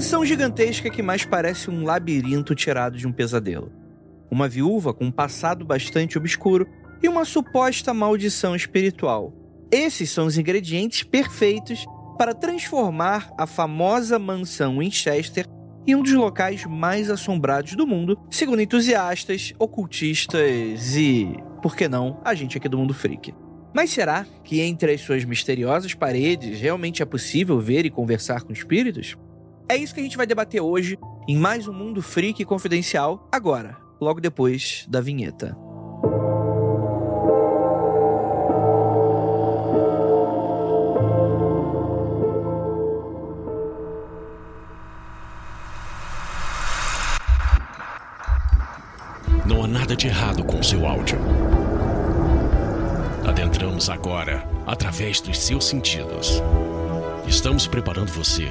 mansão gigantesca que mais parece um labirinto tirado de um pesadelo. Uma viúva com um passado bastante obscuro e uma suposta maldição espiritual. Esses são os ingredientes perfeitos para transformar a famosa mansão Winchester em um dos locais mais assombrados do mundo, segundo entusiastas, ocultistas e, por que não, a gente aqui do Mundo Freak. Mas será que entre as suas misteriosas paredes realmente é possível ver e conversar com espíritos? É isso que a gente vai debater hoje em mais um Mundo Freak Confidencial, agora, logo depois da vinheta. Não há nada de errado com seu áudio. Adentramos agora através dos seus sentidos. Estamos preparando você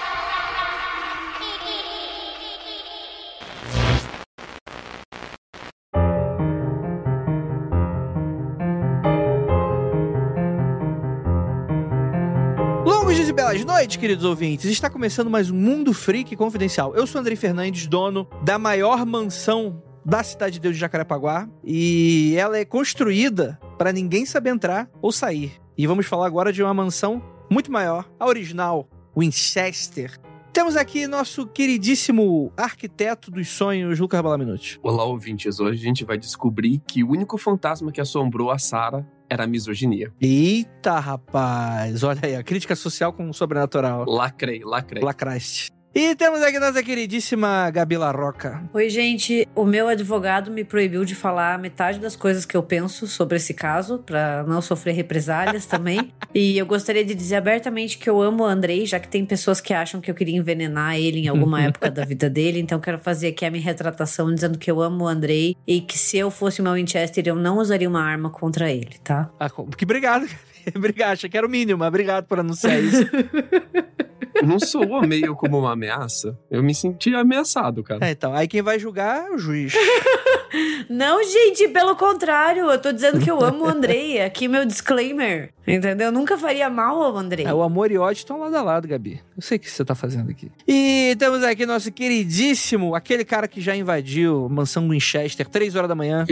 Queridos ouvintes. Está começando mais um Mundo Freak Confidencial. Eu sou Andrei Fernandes, dono da maior mansão da cidade de Deus de Jacarepaguá. E ela é construída para ninguém saber entrar ou sair. E vamos falar agora de uma mansão muito maior, a original, Winchester. Temos aqui nosso queridíssimo arquiteto dos sonhos, Lucas Balaminuti. Olá, ouvintes. Hoje a gente vai descobrir que o único fantasma que assombrou a Sarah era a misoginia. Eita, rapaz. Olha aí, a crítica social com o sobrenatural. Lacrei, lacrei. Lacraste. E temos aqui nossa queridíssima Gabi Larroca. Oi, gente. O meu advogado me proibiu de falar metade das coisas que eu penso sobre esse caso, pra não sofrer represálias também. E eu gostaria de dizer abertamente que eu amo o Andrei, já que tem pessoas que acham que eu queria envenenar ele em alguma época da vida dele. Então quero fazer aqui a minha retratação dizendo que eu amo o Andrei e que se eu fosse uma Winchester, eu não usaria uma arma contra ele, tá? Ah, que obrigado. Obrigado, achei que era o mínimo, mas obrigado por anunciar isso. Não soou meio como uma ameaça? Eu me senti ameaçado, cara. É, então, aí quem vai julgar é o juiz. Não, gente, pelo contrário, eu tô dizendo que eu amo o Andrei. Aqui meu disclaimer. Entendeu? Eu nunca faria mal ao Andrei. É, o amor e ódio estão lado a lado, Gabi. Eu sei o que você tá fazendo aqui. E temos aqui nosso queridíssimo, aquele cara que já invadiu a mansão Winchester, 3 horas da manhã.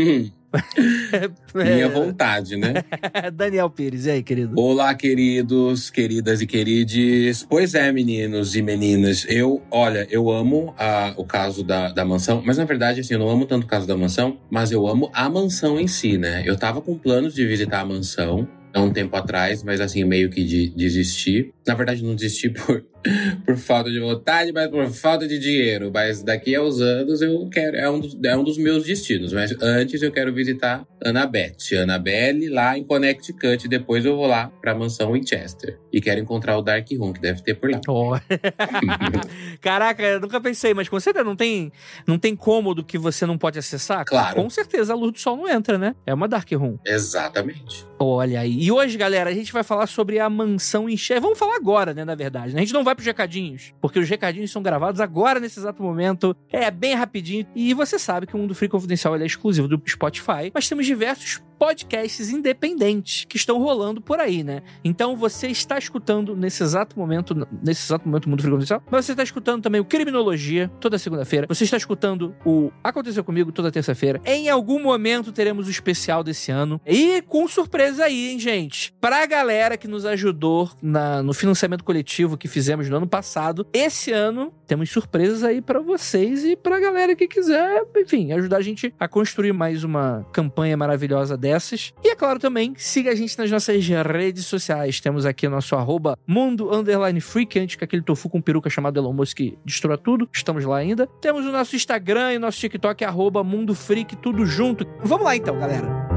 Minha vontade, né? Daniel Pires, e aí, querido? Olá, queridos, queridas e querides. Pois é, meninos e meninas. Eu, olha, eu amo a- o caso da, da mansão, mas na verdade, assim, eu não amo tanto o caso da mansão, mas eu amo a mansão em si, né? Eu tava com planos de visitar a mansão há um tempo atrás, mas assim, meio que de, desisti. Na verdade, não desisti por, por falta de vontade, mas por falta de dinheiro. Mas daqui a uns anos eu quero. É um dos, é um dos meus destinos. Mas antes eu quero visitar Annabeth. Annabelle lá em Connecticut. Depois eu vou lá pra mansão Winchester. E quero encontrar o Dark Room, que deve ter por lá. Ó. Caraca, eu nunca pensei, mas com certeza não tem, não tem cômodo que você não pode acessar? Claro. Com certeza a luz do sol não entra, né? É uma Dark Room. Exatamente. Olha aí. E hoje, galera, a gente vai falar sobre a mansão Enxerga. Vamos falar agora, né, na verdade. né? A gente não vai pros recadinhos, porque os recadinhos são gravados agora, nesse exato momento. É bem rapidinho. E você sabe que o Mundo Free Confidencial é exclusivo do Spotify, mas temos diversos podcasts independentes que estão rolando por aí, né? Então você está escutando nesse exato momento, nesse exato momento o Mundo Free Confidencial, mas você está escutando também o Criminologia toda segunda-feira. Você está escutando o Aconteceu Comigo toda terça-feira. Em algum momento teremos o especial desse ano. E com surpresa aí, hein, gente? Pra galera que nos ajudou na- no financiamento coletivo que fizemos no ano passado, esse ano temos surpresas aí pra vocês e pra galera que quiser, enfim, ajudar a gente a construir mais uma campanha maravilhosa dessas. E é claro também, siga a gente nas nossas redes sociais. Temos aqui nosso arroba mundo underline freak, antes que aquele tofu com peruca chamado Elon Musk destrua tudo. Estamos lá ainda. Temos o nosso Instagram e o nosso TikTok, arroba mundo freak, tudo junto. Vamos lá então, galera.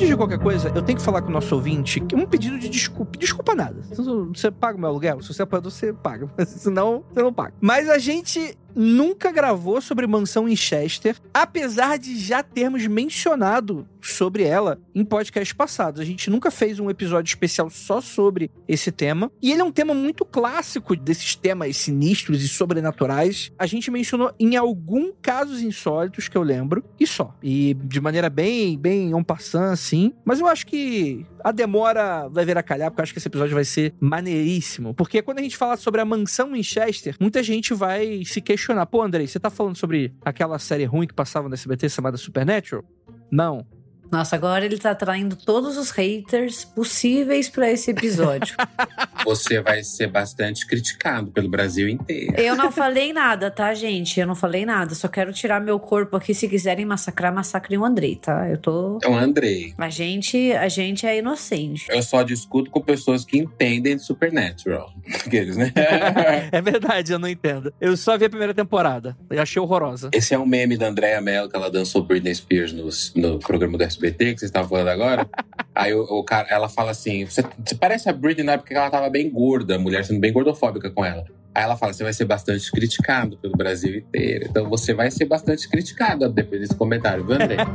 Antes de qualquer coisa, eu tenho que falar com o nosso ouvinte que um pedido de desculpa. Desculpa nada. Você paga o meu aluguel? Se você é apoiador, você paga. Senão, você não paga. Mas a gente nunca gravou sobre Mansão em Chester, apesar de já termos mencionado sobre ela em podcasts passados. A gente nunca fez um episódio especial só sobre esse tema. E ele é um tema muito clássico desses temas sinistros e sobrenaturais. A gente mencionou em algum casos insólitos que eu lembro, e só. E de maneira bem, bem en passant, assim. Mas eu acho que a demora vai vir a calhar, porque eu acho que esse episódio vai ser maneiríssimo. Porque quando a gente fala sobre a mansão Winchester, muita gente vai se questionar: pô, Andrei, você tá falando sobre aquela série ruim que passava no SBT chamada Supernatural? Não. Nossa, agora ele tá traindo todos os haters possíveis para esse episódio. Você vai ser bastante criticado pelo Brasil inteiro. Eu não falei nada, tá, gente? Eu não falei nada. Só quero tirar meu corpo aqui. Se quiserem massacrar, massacrem o Andrei, tá? Eu tô. É o Andrei. A gente, a gente é inocente. Eu só discuto com pessoas que entendem de Supernatural. Aqueles, né? é verdade, eu não entendo. Eu só vi a primeira temporada. Eu achei horrorosa. Esse é um meme da Andrea Mello que ela dançou Britney Spears no, no programa do SBT que vocês estavam falando agora. Aí o, o, cara, ela fala assim: você, você parece a Britney na época que ela tava bem gorda, a mulher sendo bem gordofóbica com ela. Aí ela fala: você vai ser bastante criticado pelo Brasil inteiro. Então você vai ser bastante criticado depois desse comentário, viu, André?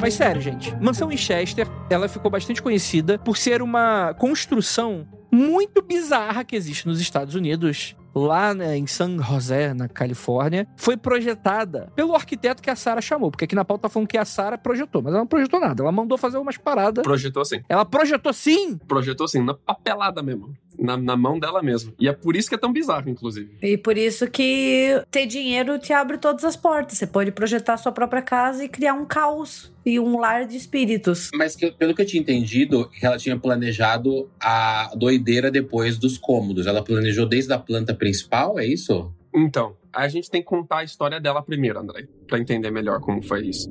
Mas sério, gente, Mansão Winchester, ela ficou bastante conhecida por ser uma construção muito bizarra que existe nos Estados Unidos lá né, em San José, na Califórnia, foi projetada pelo arquiteto que a Sara chamou. Porque aqui na pauta tá falando que a Sara projetou, mas ela não projetou nada. Ela mandou fazer umas paradas. Projetou sim. Ela projetou sim? Projetou sim, na papelada mesmo. Na, na, mão dela mesmo. E é por isso que é tão bizarro, inclusive. E por isso que ter dinheiro te abre todas as portas. Você pode projetar sua própria casa e criar um caos e um lar de espíritos. Mas que, pelo que eu tinha entendido, ela tinha planejado a doideira depois dos cômodos. Ela planejou desde a planta principal, é isso? Então, a gente tem que contar a história dela primeiro, André, para entender melhor como foi isso.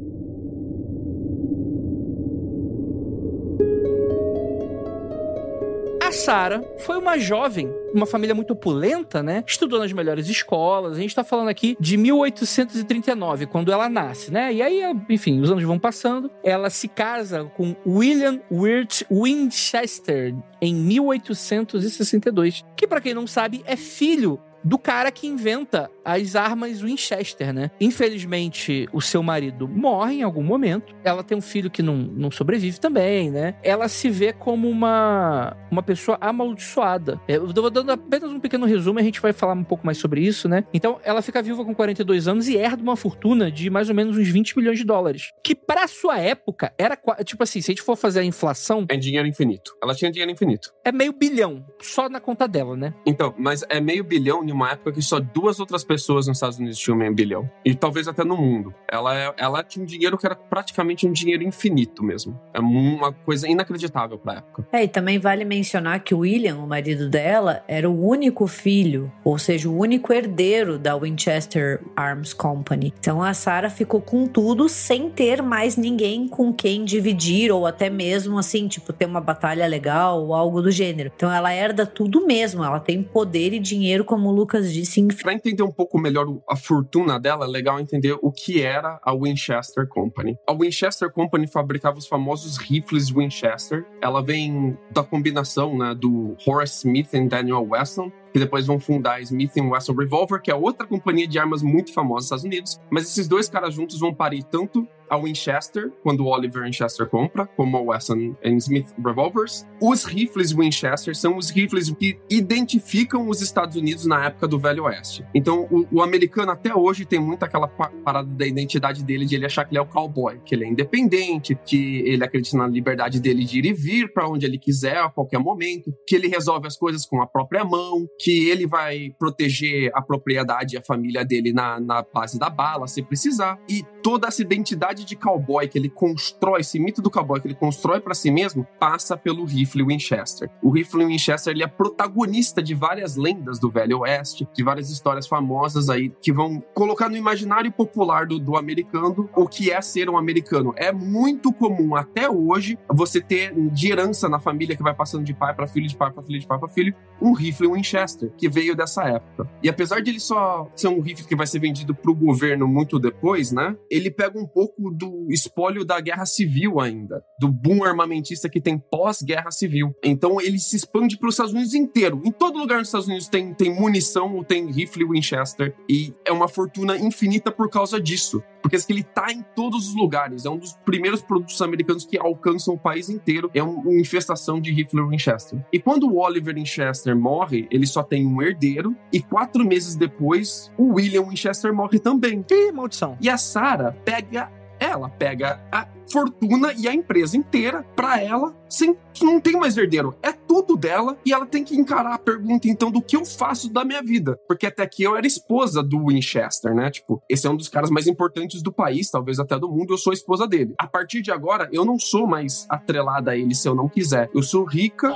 A Sara foi uma jovem, uma família muito opulenta, né? Estudou nas melhores escolas. A gente tá falando aqui de 1839, quando ela nasce, né? E aí, enfim, os anos vão passando. Ela se casa com William Wirt Winchester em 1862, que para quem não sabe é filho do cara que inventa as armas Winchester, né? Infelizmente, o seu marido morre em algum momento. Ela tem um filho que não, não sobrevive também, né? Ela se vê como uma, uma pessoa amaldiçoada. É, eu vou dando apenas um pequeno resumo a gente vai falar um pouco mais sobre isso, né? Então, ela fica viúva com 42 anos e herda uma fortuna de mais ou menos uns 20 milhões de dólares. Que para sua época era, tipo assim, se a gente for fazer a inflação... É dinheiro infinito. Ela tinha dinheiro infinito. É meio bilhão, só na conta dela, né? Então, mas é meio bilhão em uma época que só duas outras pessoas nos Estados Unidos tinham meio bilhão. E talvez até no mundo. Ela, é, ela tinha um dinheiro que era praticamente um dinheiro infinito mesmo. É uma coisa inacreditável pra época. É, e também vale mencionar que o William, o marido dela, era o único filho, ou seja, o único herdeiro da Winchester Arms Company. Então a Sarah ficou com tudo sem ter mais ninguém com quem dividir, ou até mesmo assim, tipo, ter uma batalha legal ou algo do gênero. Então ela herda tudo mesmo. Ela tem poder e dinheiro, como Lucas disse. Pra entender um pouco melhor a fortuna dela, é legal entender o que era a Winchester Company. A Winchester Company fabricava os famosos rifles Winchester. Ela vem da combinação né, do Horace Smith e Daniel Weston, que depois vão fundar a Smith Wesson Revolver, que é outra companhia de armas muito famosa nos Estados Unidos. Mas esses dois caras juntos vão parir tanto a Winchester, quando o Oliver Winchester compra, como a Wesson Smith Revolvers. Os rifles Winchester são os rifles que identificam os Estados Unidos na época do Velho Oeste. Então, o, o americano até hoje tem muito aquela parada da identidade dele de ele achar que ele é o cowboy, que ele é independente, que ele acredita na liberdade dele de ir e vir para onde ele quiser a qualquer momento, que ele resolve as coisas com a própria mão, que ele vai proteger a propriedade e a família dele na, na base da bala, se precisar. E toda essa identidade de cowboy que ele constrói, esse mito do cowboy que ele constrói para si mesmo, passa pelo rifle Winchester. O rifle Winchester ele é protagonista de várias lendas do Velho Oeste, de várias histórias famosas aí que vão colocar no imaginário popular do, do americano o que é ser um americano. É muito comum até hoje você ter de herança na família que vai passando de pai para filho, de pai para filho, de pai para filho, um rifle Winchester que veio dessa época. E apesar de ele só ser um rifle que vai ser vendido para o governo muito depois, né? Ele pega um pouco do, espólio da guerra civil ainda, do boom armamentista que tem pós-guerra civil. Então ele se expande para os Estados Unidos inteiro. Em todo lugar nos Estados Unidos tem, tem munição, tem rifle Winchester, e é uma fortuna infinita por causa disso. Porque ele tá em todos os lugares. É um dos primeiros produtos americanos que alcançam o país inteiro. É uma infestação de rifle Winchester. E quando o Oliver Winchester morre, ele só tem um herdeiro. E quatro meses depois, o William Winchester morre também. Que maldição. E a Sarah pega ela pega a fortuna e a empresa inteira para ela, sem que não tem mais herdeiro. É tudo dela e ela tem que encarar a pergunta então do que eu faço da minha vida, porque até aqui eu era esposa do Winchester, né? Tipo, esse é um dos caras mais importantes do país, talvez até do mundo, eu sou esposa dele. A partir de agora, eu não sou mais atrelada a ele se eu não quiser. Eu sou rica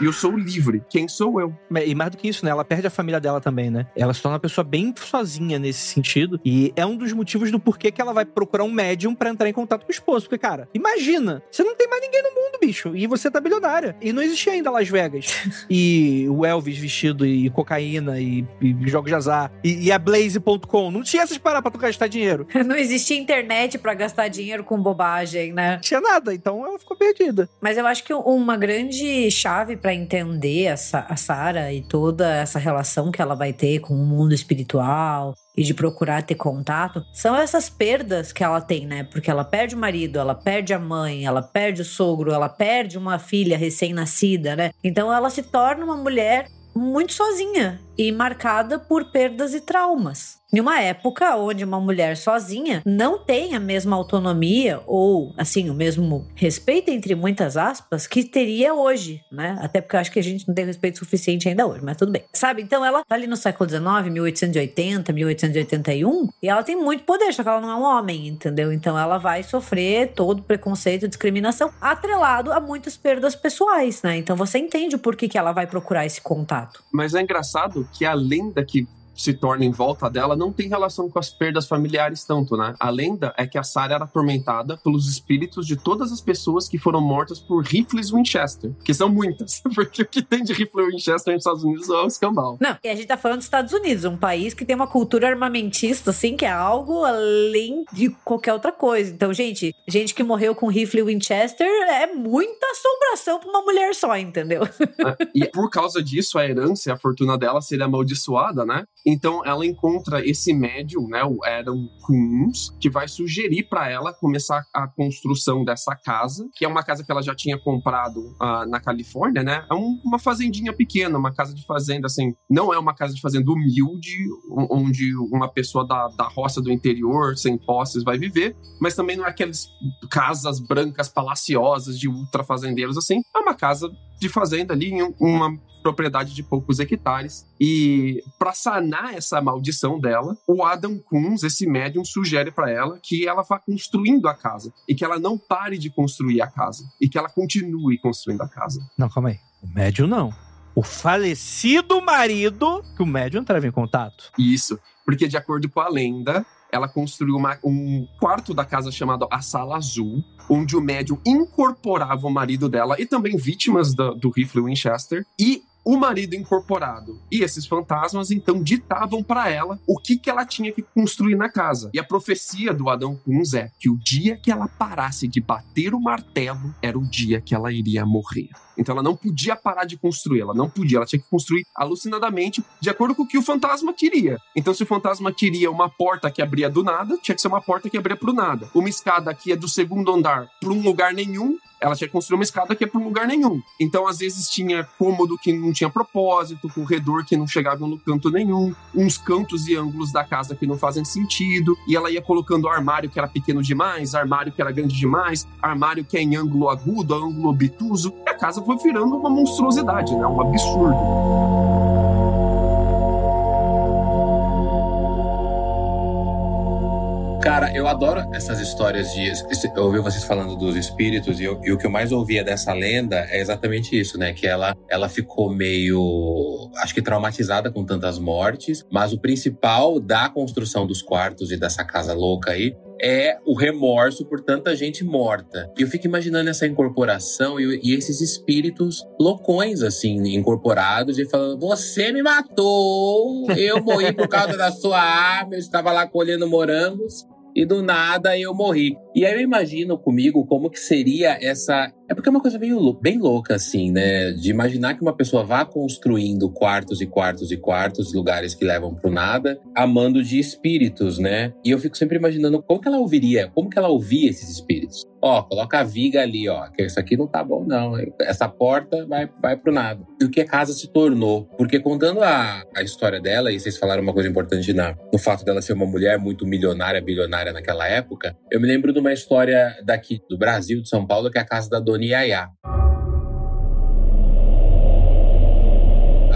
e eu sou livre. Quem sou eu? E mais do que isso, né? Ela perde a família dela também, né? Ela se torna uma pessoa bem sozinha nesse sentido. E é um dos motivos do porquê que ela vai procurar um médium para entrar em contato com o esposo. Porque, cara, imagina, você não tem mais ninguém no mundo, bicho. E você tá bilionária. E não existia ainda Las Vegas. e o Elvis vestido e cocaína e, e jogos de azar. E, e a Blaze.com. Não tinha essas paradas pra tu gastar dinheiro. não existia internet para gastar dinheiro com bobagem, né? Não tinha nada. Então ela ficou perdida. Mas eu acho que uma grande chave para entender essa, a Sarah e toda essa relação que ela vai ter com o mundo espiritual e de procurar ter contato, são essas perdas que ela tem, né? Porque ela perde o marido, ela perde a mãe, ela perde o sogro, ela perde uma filha recém-nascida, né? Então ela se torna uma mulher muito sozinha e marcada por perdas e traumas. Em uma época onde uma mulher sozinha não tem a mesma autonomia ou, assim, o mesmo respeito, entre muitas aspas, que teria hoje, né? Até porque eu acho que a gente não tem respeito suficiente ainda hoje, mas tudo bem. Sabe? Então ela tá ali no século XIX, 1880, 1881, e ela tem muito poder, só que ela não é um homem, entendeu? Então ela vai sofrer todo preconceito, discriminação, atrelado a muitas perdas pessoais, né? Então você entende o porquê que ela vai procurar esse contato. Mas é engraçado que a lenda que se torna em volta dela não tem relação com as perdas familiares tanto, né? A lenda é que a Sarah era atormentada pelos espíritos de todas as pessoas que foram mortas por rifles Winchester, que são muitas, porque o que tem de rifle Winchester nos Estados Unidos é o escambau. Não, e a gente tá falando dos Estados Unidos, um país que tem uma cultura armamentista, assim, que é algo além de qualquer outra coisa. Então, gente, gente que morreu com rifle Winchester é muita assombração pra uma mulher só, entendeu? É, e por causa disso, a herança e a fortuna dela seria amaldiçoada, né? Então ela encontra esse médium, né, o Adam Coons, que vai sugerir para ela começar a construção dessa casa, que é uma casa que ela já tinha comprado uh, na Califórnia, né? É um, uma fazendinha pequena, uma casa de fazenda, assim, não é uma casa de fazenda humilde, onde uma pessoa da, da roça do interior, sem posses, vai viver, mas também não é aquelas casas brancas palaciosas de ultra fazendeiros, assim. É uma casa de fazenda ali, em uma propriedade de poucos hectares. E para sanar essa maldição dela, o Adam Kunz, esse médium, sugere para ela que ela vá construindo a casa e que ela não pare de construir a casa e que ela continue construindo a casa. Não, calma aí. O médium não. O falecido marido que o médium entrava em contato. Isso, porque de acordo com a lenda, ela construiu uma, um quarto da casa chamado a Sala Azul, onde o médium incorporava o marido dela e também vítimas do, do rifle Winchester. E o marido incorporado e esses fantasmas então ditavam para ela o que, que ela tinha que construir na casa. E a profecia do Adão Kunz é que o dia que ela parasse de bater o martelo era o dia que ela iria morrer. Então ela não podia parar de construir, ela não podia, ela tinha que construir alucinadamente de acordo com o que o fantasma queria. Então se o fantasma queria uma porta que abria do nada, tinha que ser uma porta que abria pro nada. Uma escada que é do segundo andar para um lugar nenhum, ela tinha que construir uma escada que é para um lugar nenhum. Então, às vezes, tinha cômodo que não tinha propósito, corredor que não chegava no canto nenhum, uns cantos e ângulos da casa que não fazem sentido, e ela ia colocando armário que era pequeno demais, armário que era grande demais, armário que é em ângulo agudo, ângulo obtuso, e a casa foi virando uma monstruosidade, né? Um absurdo. Cara, eu adoro essas histórias de. Eu ouvi vocês falando dos espíritos e, eu, e, o que eu mais ouvia dessa lenda é exatamente isso, né? Que ela, ela ficou meio. Acho que traumatizada com tantas mortes, mas o principal da construção dos quartos e dessa casa louca aí é o remorso por tanta gente morta. E eu fico imaginando essa incorporação e, e, esses espíritos loucões, assim, incorporados e falando: Você me matou, eu morri por causa da sua arma, eu estava lá colhendo morangos e do nada eu morri. E aí eu imagino comigo como que seria essa. É porque é uma coisa meio, bem louca, assim, né? De imaginar que uma pessoa vá construindo quartos e quartos e quartos, lugares que levam pro nada, amando de espíritos, né? E eu fico sempre imaginando como que ela ouviria, como que ela ouvia esses espíritos. Ó, coloca a viga ali, ó, que isso aqui não tá bom, não. Essa porta vai, vai pro nada. E o que a casa se tornou. Porque contando a, a história dela, e vocês falaram uma coisa importante na, no fato dela ser uma mulher muito milionária, bilionária naquela época, eu me lembro de uma história daqui do Brasil, de São Paulo, que é a casa da Dona Yaya.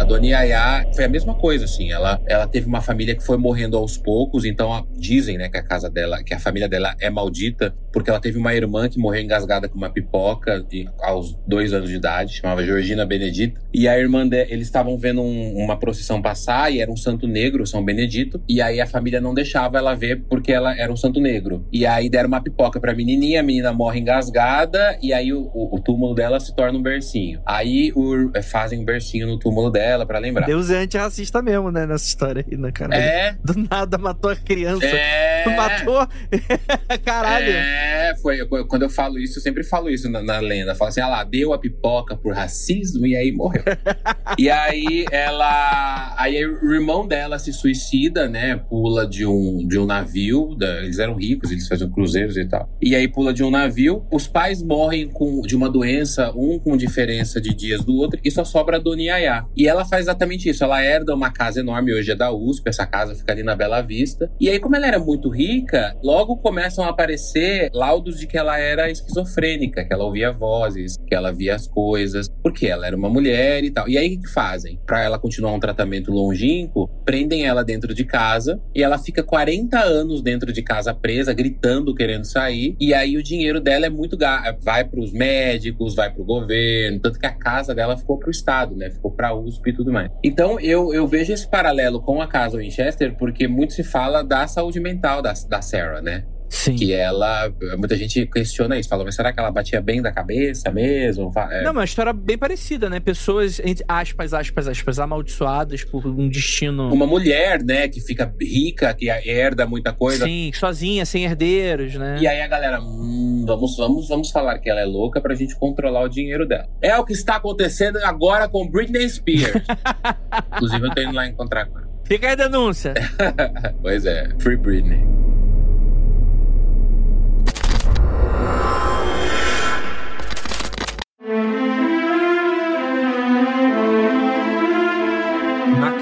A Dona Yaya foi a mesma coisa, assim. Ela, ela teve uma família que foi morrendo aos poucos, então dizem, né, que a casa dela, que a família dela é maldita, porque ela teve uma irmã que morreu engasgada com uma pipoca de, aos dois anos de idade, chamava Georgina Benedita. E a irmã dela, eles estavam vendo um, uma procissão passar e era um santo negro, São Benedito. E aí a família não deixava ela ver porque ela era um santo negro. E aí deram uma pipoca pra menininha, a menina morre engasgada, e aí o, o, o túmulo dela se torna um bercinho. Aí o, fazem um bercinho no túmulo dela para lembrar. Deus é antirracista mesmo, né? Nessa história aí, né, cara? É. Do nada matou a criança. É. Matou. Caralho. É, foi. Quando eu falo isso, eu sempre falo isso na, na lenda. Falo assim, ah lá, deu a pipoca por racismo e aí morreu. e aí ela. Aí o irmão dela se suicida, né? Pula de um, de um navio. Da, eles eram ricos, eles faziam cruzeiros e tal. E aí pula de um navio. Os pais morrem com, de uma doença, um com diferença de dias do outro, e só sobra a Dona Yaya. E ela faz exatamente isso. Ela herda uma casa enorme, hoje é da USP, essa casa fica ali na Bela Vista. E aí, como ela era muito rica, logo começam a aparecer laudos de que ela era esquizofrênica, que ela ouvia vozes, que ela via as coisas, porque ela era uma mulher e tal. E aí, o que, fazem? Pra ela continuar um tratamento longínquo, prendem ela dentro de casa e ela fica 40 anos dentro de casa presa, gritando, querendo sair. E aí, o dinheiro dela é muito. Vai pros médicos, vai pro governo. Tanto que a casa dela ficou pro Estado, né? Ficou pra USP e tudo mais. Então, eu, eu vejo esse paralelo com a casa Winchester porque muito se fala da saúde mental da, da Sarah, né? Sim. Que ela. Muita gente questiona isso, fala, mas será que ela batia bem da cabeça mesmo? É. Não, uma história bem parecida, né? Pessoas, entre aspas, aspas, aspas, amaldiçoadas por um destino. Uma mulher, né, que fica rica, que herda muita coisa. Sim, sozinha, sem herdeiros, né? E aí a galera, hum, vamos, vamos, vamos falar que ela é louca pra gente controlar o dinheiro dela. É o que está acontecendo agora com Britney Spears. Inclusive, eu tô indo lá encontrar com ela. Fica aí a denúncia. pois é, Free Britney.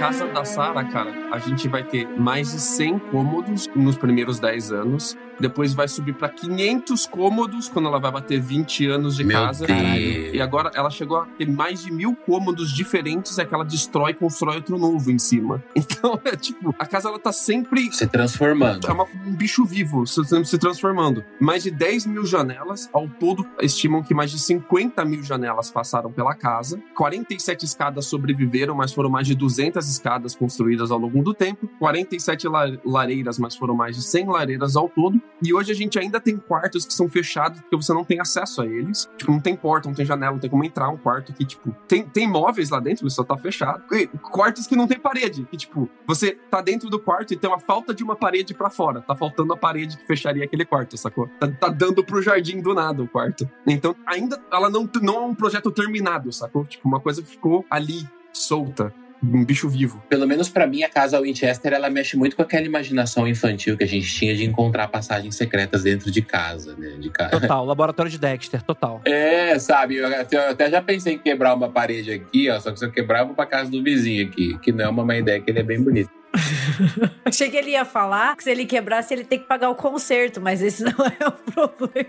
Casa da Sara, cara, a gente vai ter mais de 100 cômodos nos primeiros 10 anos. Depois vai subir para 500 cômodos quando ela vai bater 20 anos de Meu casa. Deus. E agora ela chegou a ter mais de mil cômodos diferentes, é que ela destrói e constrói outro novo em cima. Então, é tipo, a casa ela tá sempre se transformando. É uma, um bicho vivo se, se transformando. Mais de 10 mil janelas, ao todo, estimam que mais de 50 mil janelas passaram pela casa. 47 escadas sobreviveram, mas foram mais de 200 escadas construídas ao longo do tempo. 47 lareiras, mas foram mais de 100 lareiras ao todo. E hoje a gente ainda tem quartos que são fechados porque você não tem acesso a eles. Tipo, não tem porta, não tem janela, não tem como entrar um quarto que, tipo, tem, tem móveis lá dentro, só tá fechado. E quartos que não tem parede, que, tipo, você tá dentro do quarto e tem uma falta de uma parede para fora. Tá faltando a parede que fecharia aquele quarto, sacou? Tá, tá dando pro jardim do nada o quarto. Então, ainda ela não, não é um projeto terminado, sacou? Tipo, uma coisa ficou ali, solta um bicho vivo. Pelo menos para mim, a casa Winchester, ela mexe muito com aquela imaginação infantil que a gente tinha de encontrar passagens secretas dentro de casa, né? De ca... Total, laboratório de Dexter, total. É, sabe, eu até, eu até, já pensei em quebrar uma parede aqui, ó, só que se eu quebrar, eu vou pra casa do vizinho aqui, que não é uma má ideia, que ele é bem bonito. Achei que ele ia falar que se ele quebrasse, ele tem que pagar o conserto, mas esse não é o problema.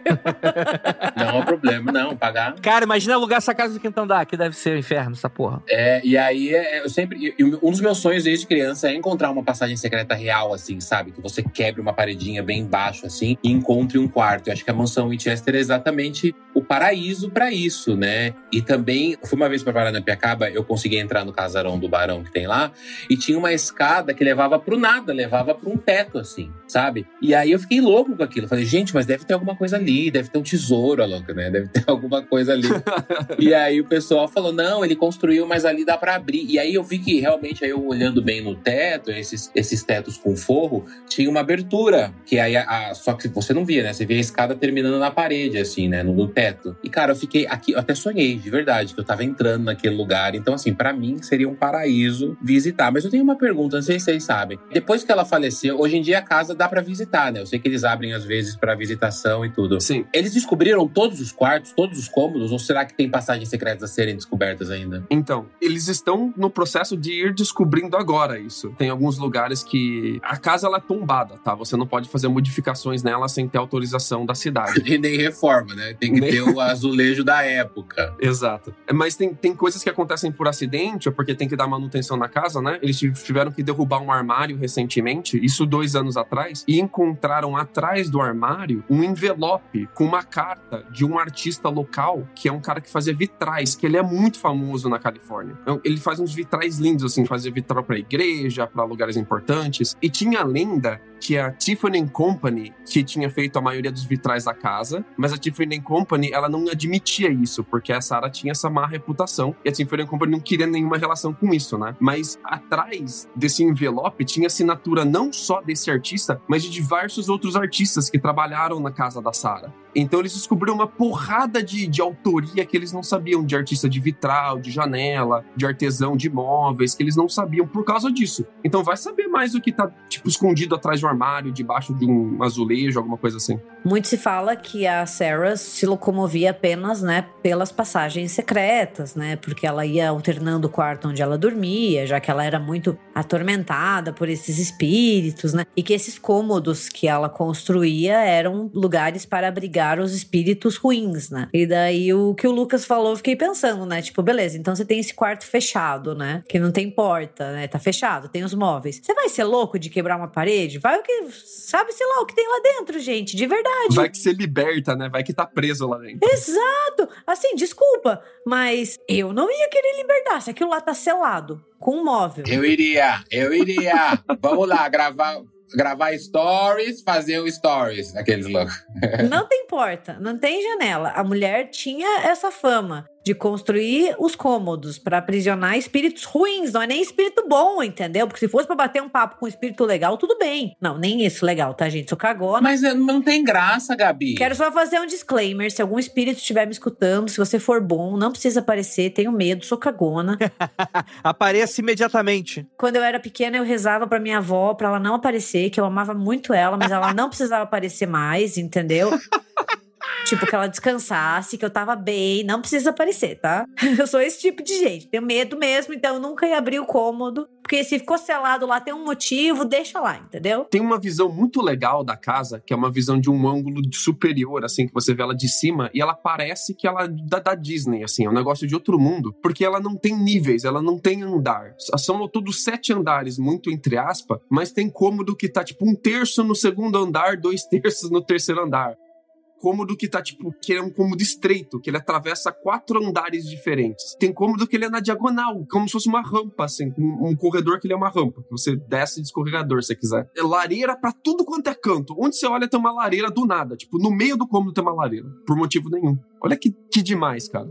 não é o problema, não, pagar. Cara, imagina alugar essa casa do quinto andar, que deve ser o um inferno, essa porra. É, e aí é, eu sempre. Um dos meus sonhos desde criança é encontrar uma passagem secreta real, assim, sabe? Que você quebre uma paredinha bem embaixo, assim, e encontre um quarto. Eu acho que a mansão Winchester é exatamente o paraíso para isso, né? E também, fui uma vez para Paranapiacaba, eu consegui entrar no casarão do barão que tem lá, e tinha uma escada que levava pro nada, levava para um teto, assim, sabe? E aí eu fiquei louco com aquilo. Falei, gente, mas deve ter alguma coisa ali, deve ter um tesouro, louca, né? Deve ter alguma coisa ali. e aí o pessoal falou, não, ele construiu, mas ali dá para abrir. E aí eu vi que realmente, aí eu olhando bem no teto, esses, esses tetos com forro, tinha uma abertura, que aí a, a, só que você não via, né? Você via a escada terminando na parede, assim, né? No, no teto. E cara, eu fiquei aqui, eu até sonhei, de verdade, que eu tava entrando naquele lugar. Então, assim, para mim seria um paraíso visitar. Mas eu tenho uma pergunta, não sei se vocês sabem. Depois que ela faleceu, hoje em dia a casa dá para visitar, né? Eu sei que eles abrem às vezes para visitação e tudo. Sim. Eles descobriram todos os quartos, todos os cômodos, ou será que tem passagens secretas a serem descobertas ainda? Então, eles estão no processo de ir descobrindo agora isso. Tem alguns lugares que a casa ela é tombada, tá? Você não pode fazer modificações nela sem ter autorização da cidade. E nem reforma, né? Tem que Nem- ter o azulejo da época. Exato. É, Mas tem, tem coisas que acontecem por acidente, ou porque tem que dar manutenção na casa, né? Eles tiv- tiveram que derrubar um armário recentemente, isso dois anos atrás, e encontraram atrás do armário um envelope com uma carta de um artista local, que é um cara que fazia vitrais, que ele é muito famoso na Califórnia. Então, Ele faz uns vitrais lindos, assim, fazia vitral pra igreja, pra lugares importantes. E tinha a lenda que a Tiffany Company, que tinha feito a maioria dos vitrais da casa, mas a Tiffany Company, ela não admitia isso, porque a Sarah tinha essa má reputação, e a Tiffany Company não queria nenhuma relação com isso, né? Mas atrás desse envelope tinha assinatura não só desse artista, mas de diversos outros artistas que trabalharam na casa da Sarah. Então eles descobriram uma porrada de, de autoria que eles não sabiam, de artista de vitral, de janela, de artesão de móveis, que eles não sabiam por causa disso. Então vai saber mais o que tá, tipo, escondido atrás de um armário, debaixo de um azulejo, alguma coisa assim. Muito se fala que a Sarah se locomovia apenas, né, pelas passagens secretas, né, porque ela ia alternando o quarto onde ela dormia, já que ela era muito atormentada por esses espíritos, né, e que esses cômodos que ela construía eram lugares para abrigar os espíritos ruins, né. E daí o que o Lucas falou, eu fiquei pensando, né, tipo, beleza, então você tem esse quarto fechado, né, que não tem porta, né, tá fechado, tem os móveis. Você vai ser louco de quebrar uma parede? Vai o que, sabe, sei lá, o que tem lá dentro, gente, de verdade. Vai que você liberta, né? Vai que tá preso lá dentro. Exato! Assim, desculpa, mas eu não ia querer libertar se aquilo lá tá selado com um móvel. Eu iria, eu iria. Vamos lá, gravar, gravar stories, fazer o stories, aqueles loucos. Não tem porta, não tem janela. A mulher tinha essa fama de construir os cômodos pra aprisionar espíritos ruins, não é nem espírito bom, entendeu? Porque se fosse pra bater um papo com um espírito legal, tudo bem. Não, nem isso legal, tá, gente? Sou cagona. Mas é, não tem graça, Gabi. Quero só fazer um disclaimer. Se algum espírito estiver me escutando, se você for bom, não precisa aparecer, tenho medo, sou cagona. Apareça imediatamente. Quando eu era pequena, eu rezava pra minha avó pra ela não aparecer, que eu amava muito ela, mas ela não precisava aparecer mais, entendeu? Tipo, que ela descansasse, que eu tava bem, não precisa aparecer, tá? Eu sou esse tipo de gente, tenho medo mesmo, então eu nunca ia abrir o cômodo. Porque se ficou selado lá, tem um motivo, deixa lá, entendeu? Tem uma visão muito legal da casa, que é uma visão de um ângulo superior, assim, que você vê ela de cima, e ela parece que ela é da, da Disney, assim, é um negócio de outro mundo, porque ela não tem níveis, ela não tem andar. São todos sete andares, muito entre aspas, mas tem cômodo que tá tipo um terço no segundo andar, dois terços no terceiro andar. Cômodo que tá, tipo, que é um cômodo estreito, que ele atravessa quatro andares diferentes. Tem cômodo que ele é na diagonal, como se fosse uma rampa, assim, um, um corredor que ele é uma rampa, que você desce de escorregador se você quiser. É lareira pra tudo quanto é canto. Onde você olha tem uma lareira do nada. Tipo, no meio do cômodo tem uma lareira, por motivo nenhum. Olha que, que demais, cara.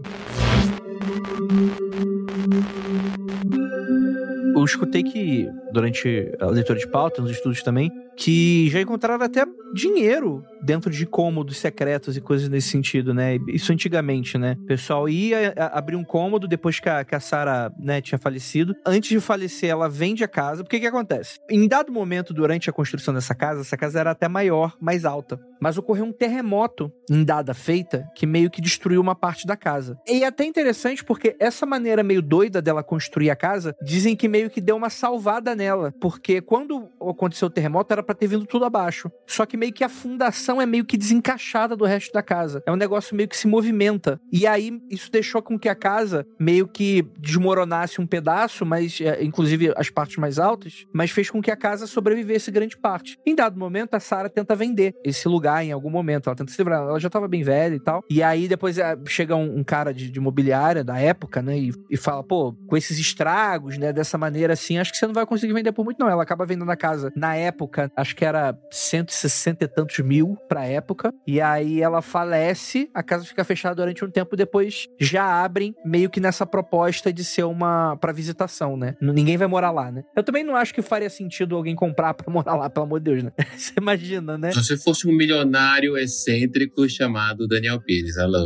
Eu escutei que, durante a leitura de pauta, nos estudos também, que já encontraram até dinheiro dentro de cômodos secretos e coisas nesse sentido, né? Isso antigamente, né? O pessoal ia abrir um cômodo depois que a, que a Sarah né, tinha falecido. Antes de falecer, ela vende a casa. Porque que acontece? Em dado momento, durante a construção dessa casa, essa casa era até maior, mais alta. Mas ocorreu um terremoto em dada feita que meio que destruiu uma parte da casa. E é até interessante porque essa maneira meio doida dela construir a casa, dizem que meio que deu uma salvada nela. Porque quando aconteceu o terremoto, era pra ter vindo tudo abaixo. Só que meio que a fundação é meio que desencaixada do resto da casa. É um negócio meio que se movimenta. E aí, isso deixou com que a casa meio que desmoronasse um pedaço, mas é, inclusive as partes mais altas, mas fez com que a casa sobrevivesse grande parte. Em dado momento, a Sarah tenta vender esse lugar em algum momento. Ela tenta se livrar. Ela já tava bem velha e tal. E aí, depois é, chega um, um cara de, de imobiliária da época, né? E, e fala, pô, com esses estragos, né? Dessa maneira assim, acho que você não vai conseguir vender por muito, não. Ela acaba vendendo a casa na época, acho que era 160 e tantos mil pra época. E aí ela falece, a casa fica fechada durante um tempo, depois já abrem meio que nessa proposta de ser uma para visitação, né? Ninguém vai morar lá, né? Eu também não acho que faria sentido alguém comprar pra morar lá, pelo amor de Deus, né? Você imagina, né? Se você fosse um milionário excêntrico chamado Daniel Pires, alô.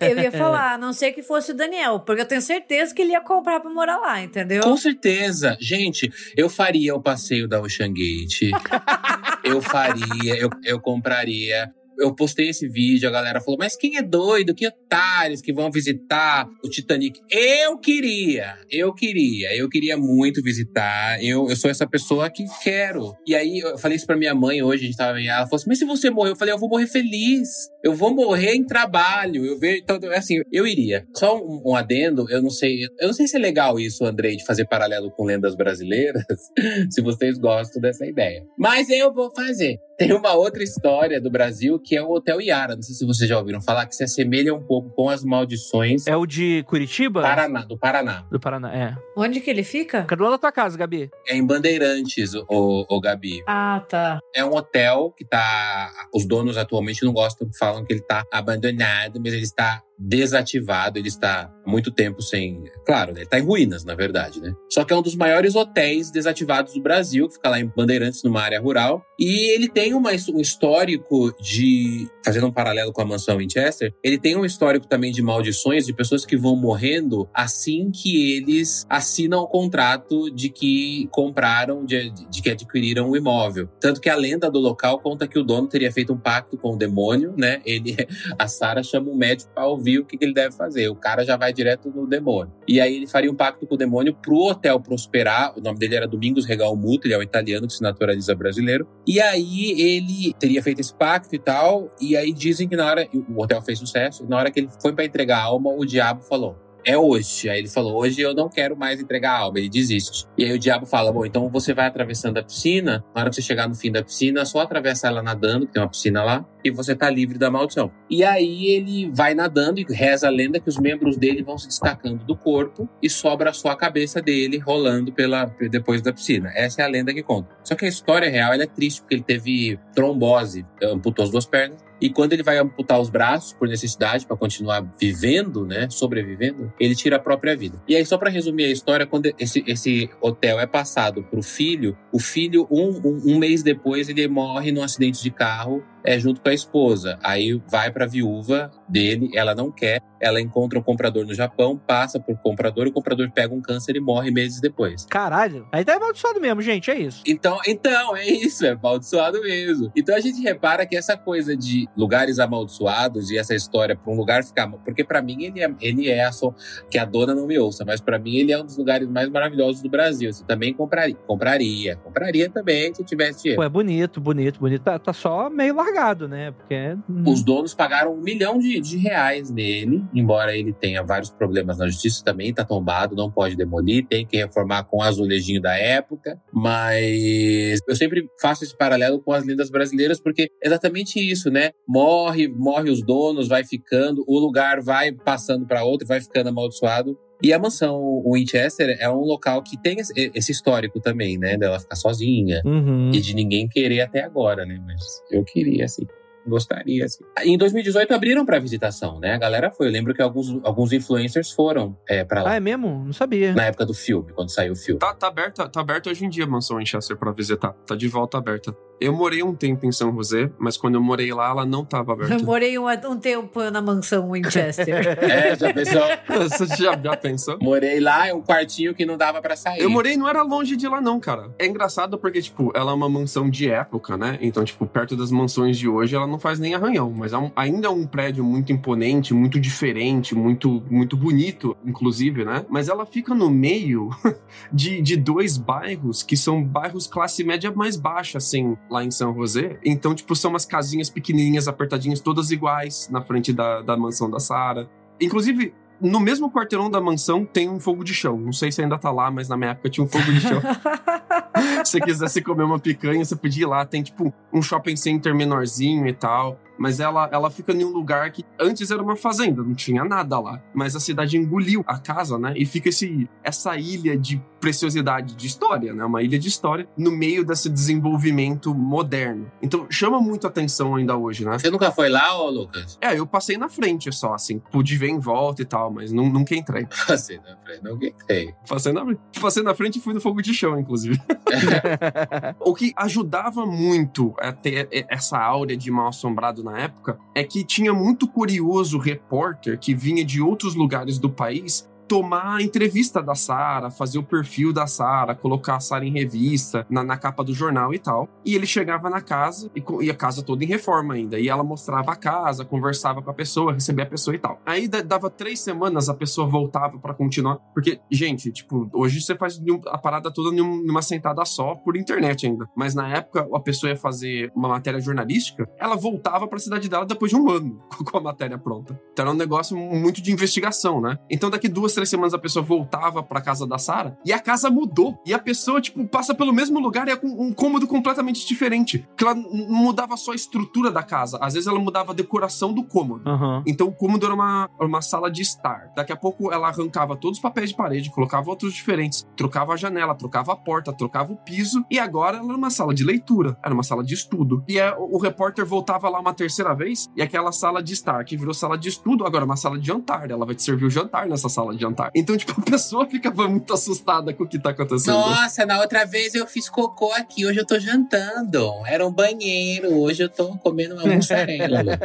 Eu ia falar, a não ser que fosse o Daniel, porque eu tenho certeza que ele ia comprar pra morar lá, entendeu? Com certeza. Gente, eu faria o passeio da Ocean Gate. eu faria, eu, eu compraria eu postei esse vídeo, a galera falou: Mas quem é doido? Que otários que vão visitar o Titanic? Eu queria, eu queria, eu queria muito visitar. Eu, eu sou essa pessoa que quero. E aí eu falei isso pra minha mãe hoje, a gente tava ela falou assim: Mas se você morrer? Eu falei: Eu vou morrer feliz. Eu vou morrer em trabalho. Eu vejo, então, assim, eu iria. Só um, um adendo, eu não sei, eu não sei se é legal isso, Andrei, de fazer paralelo com lendas brasileiras, se vocês gostam dessa ideia. Mas eu vou fazer. Tem uma outra história do Brasil que é o Hotel Iara. Não sei se vocês já ouviram falar, que se assemelha um pouco com as maldições. É o de Curitiba? Paraná, do Paraná. Do Paraná, é. Onde que ele fica? Cadê lá da tua casa, Gabi? É em Bandeirantes, o, o Gabi. Ah, tá. É um hotel que tá. Os donos atualmente não gostam, falam que ele tá abandonado, mas ele está desativado, ele está há muito tempo sem. Claro, né, ele está em ruínas, na verdade, né? Só que é um dos maiores hotéis desativados do Brasil, que fica lá em Bandeirantes, numa área rural. E ele tem uma, um histórico de. Fazendo um paralelo com a mansão Winchester, ele tem um histórico também de maldições de pessoas que vão morrendo assim que eles assinam o contrato de que compraram, de, de que adquiriram o imóvel. Tanto que a lenda do local conta que o dono teria feito um pacto com o demônio, né? Ele, a Sara chama um médico para ouvir ouvir o que, ele deve fazer. O cara já vai direto no demônio. E aí ele faria um pacto com o demônio pro hotel prosperar. O nome dele era Domingos Regal Muto, ele é um italiano que se naturaliza brasileiro. E aí ele teria feito esse pacto e tal. E aí dizem que na hora. O hotel fez sucesso. E na hora que ele foi para entregar a alma, o diabo falou: é hoje. Aí ele falou: hoje eu não quero mais entregar a alma. Ele desiste. E aí o diabo fala: bom, então você vai atravessando a piscina. Na hora que você chegar no fim da piscina, só atravessa ela nadando, que tem uma piscina lá, e você tá livre da maldição. E aí ele vai nadando e reza a lenda que os membros dele vão se destacando do corpo e sobra só a cabeça dele rolando pela depois da piscina. Essa é a lenda que conta. Só que a história real é triste, porque ele teve trombose, amputou as duas pernas e quando ele vai amputar os braços por necessidade para continuar vivendo, né, sobrevivendo, ele tira a própria vida. E aí só para resumir a história, quando esse, esse hotel é passado pro filho, o filho um, um, um mês depois ele morre num acidente de carro é junto com a esposa. Aí vai para a viúva dele, ela não quer, ela encontra um comprador no Japão, passa por comprador, o comprador pega um câncer e morre meses depois. Caralho, aí tá amaldiçoado mesmo, gente, é isso. Então, então é isso, é amaldiçoado mesmo. Então a gente repara que essa coisa de lugares amaldiçoados e essa história para um lugar ficar, porque para mim ele é, ele é a so, que a dona não me ouça, mas para mim ele é um dos lugares mais maravilhosos do Brasil. Você também compraria, compraria, compraria também se tivesse dinheiro. Pô, é bonito, bonito, bonito. Tá, tá só meio largado né? Porque. Os donos pagaram um milhão de, de reais nele, embora ele tenha vários problemas na justiça também, tá tombado, não pode demolir, tem que reformar com o azulejinho da época. Mas eu sempre faço esse paralelo com as lendas brasileiras, porque é exatamente isso, né? Morre, morre os donos, vai ficando, o lugar vai passando para outro, vai ficando amaldiçoado. E a mansão Winchester é um local que tem esse histórico também, né? Dela ficar sozinha uhum. e de ninguém querer até agora, né? Mas eu queria, assim. Gostaria, assim. Em 2018 abriram para visitação, né? A galera foi. Eu lembro que alguns, alguns influencers foram é, para lá. Ah, é mesmo? Não sabia. Na época do filme, quando saiu o filme. Tá, tá aberta, tá aberta hoje em dia a mansão Winchester para visitar. Tá de volta aberta. Eu morei um tempo em São José, mas quando eu morei lá, ela não estava aberta. Eu morei um, um, tempo na mansão Winchester. é, já pensou? Você já, já pensou? Morei lá, é um quartinho que não dava para sair. Eu morei, não era longe de lá não, cara. É engraçado porque, tipo, ela é uma mansão de época, né? Então, tipo, perto das mansões de hoje, ela não faz nem arranhão, mas é um, ainda é um prédio muito imponente, muito diferente, muito, muito bonito, inclusive, né? Mas ela fica no meio de, de dois bairros que são bairros classe média mais baixa, assim, lá em São José. Então, tipo, são umas casinhas pequenininhas, apertadinhas, todas iguais, na frente da, da mansão da Sara. Inclusive, no mesmo quarteirão da mansão tem um fogo de chão. Não sei se ainda tá lá, mas na minha época tinha um fogo de chão. se você quisesse comer uma picanha, você podia ir lá. Tem, tipo, um shopping center menorzinho e tal. Mas ela, ela fica em um lugar que antes era uma fazenda, não tinha nada lá. Mas a cidade engoliu a casa, né? E fica esse, essa ilha de preciosidade de história, né? Uma ilha de história no meio desse desenvolvimento moderno. Então chama muito atenção ainda hoje, né? Você nunca foi lá, ô Lucas? É, eu passei na frente só, assim. Pude ver em volta e tal, mas não, nunca entrei. Passei na frente, nunca entrei. Passei na, passei na frente e fui no fogo de chão, inclusive. o que ajudava muito a ter essa áurea de mal assombrado na época é que tinha muito curioso repórter que vinha de outros lugares do país tomar a entrevista da Sara, fazer o perfil da Sara, colocar a Sara em revista, na, na, capa do jornal e tal. E ele chegava na casa, e, e, a casa toda em reforma ainda. E ela mostrava a casa, conversava com a pessoa, recebia a pessoa e tal. Aí dava três semanas, a pessoa voltava para continuar. Porque, gente, tipo, hoje você faz a parada toda numa sentada só por internet ainda. Mas na época, a pessoa ia fazer uma matéria jornalística, ela voltava para a cidade dela depois de um ano com a matéria pronta. Então era um negócio muito de investigação, né? Então daqui duas três semanas a pessoa voltava pra casa da Sara e a casa mudou. E a pessoa, tipo, passa pelo mesmo lugar e é com um cômodo completamente diferente. Que ela não mudava só a estrutura da casa, às vezes ela mudava a decoração do cômodo. Uhum. Então o cômodo era uma, uma sala de estar. Daqui a pouco ela arrancava todos os papéis de parede, colocava outros diferentes, trocava a janela, trocava a porta, trocava o piso e agora ela era uma sala de leitura, era uma sala de estudo. E é, o, o repórter voltava lá uma terceira vez e aquela sala de estar que virou sala de estudo, agora é uma sala de jantar. Ela vai te servir o jantar nessa sala de jantar. Então, tipo, a pessoa ficava muito assustada com o que tá acontecendo. Nossa, na outra vez eu fiz cocô aqui, hoje eu tô jantando. Era um banheiro, hoje eu tô comendo uma mussarela.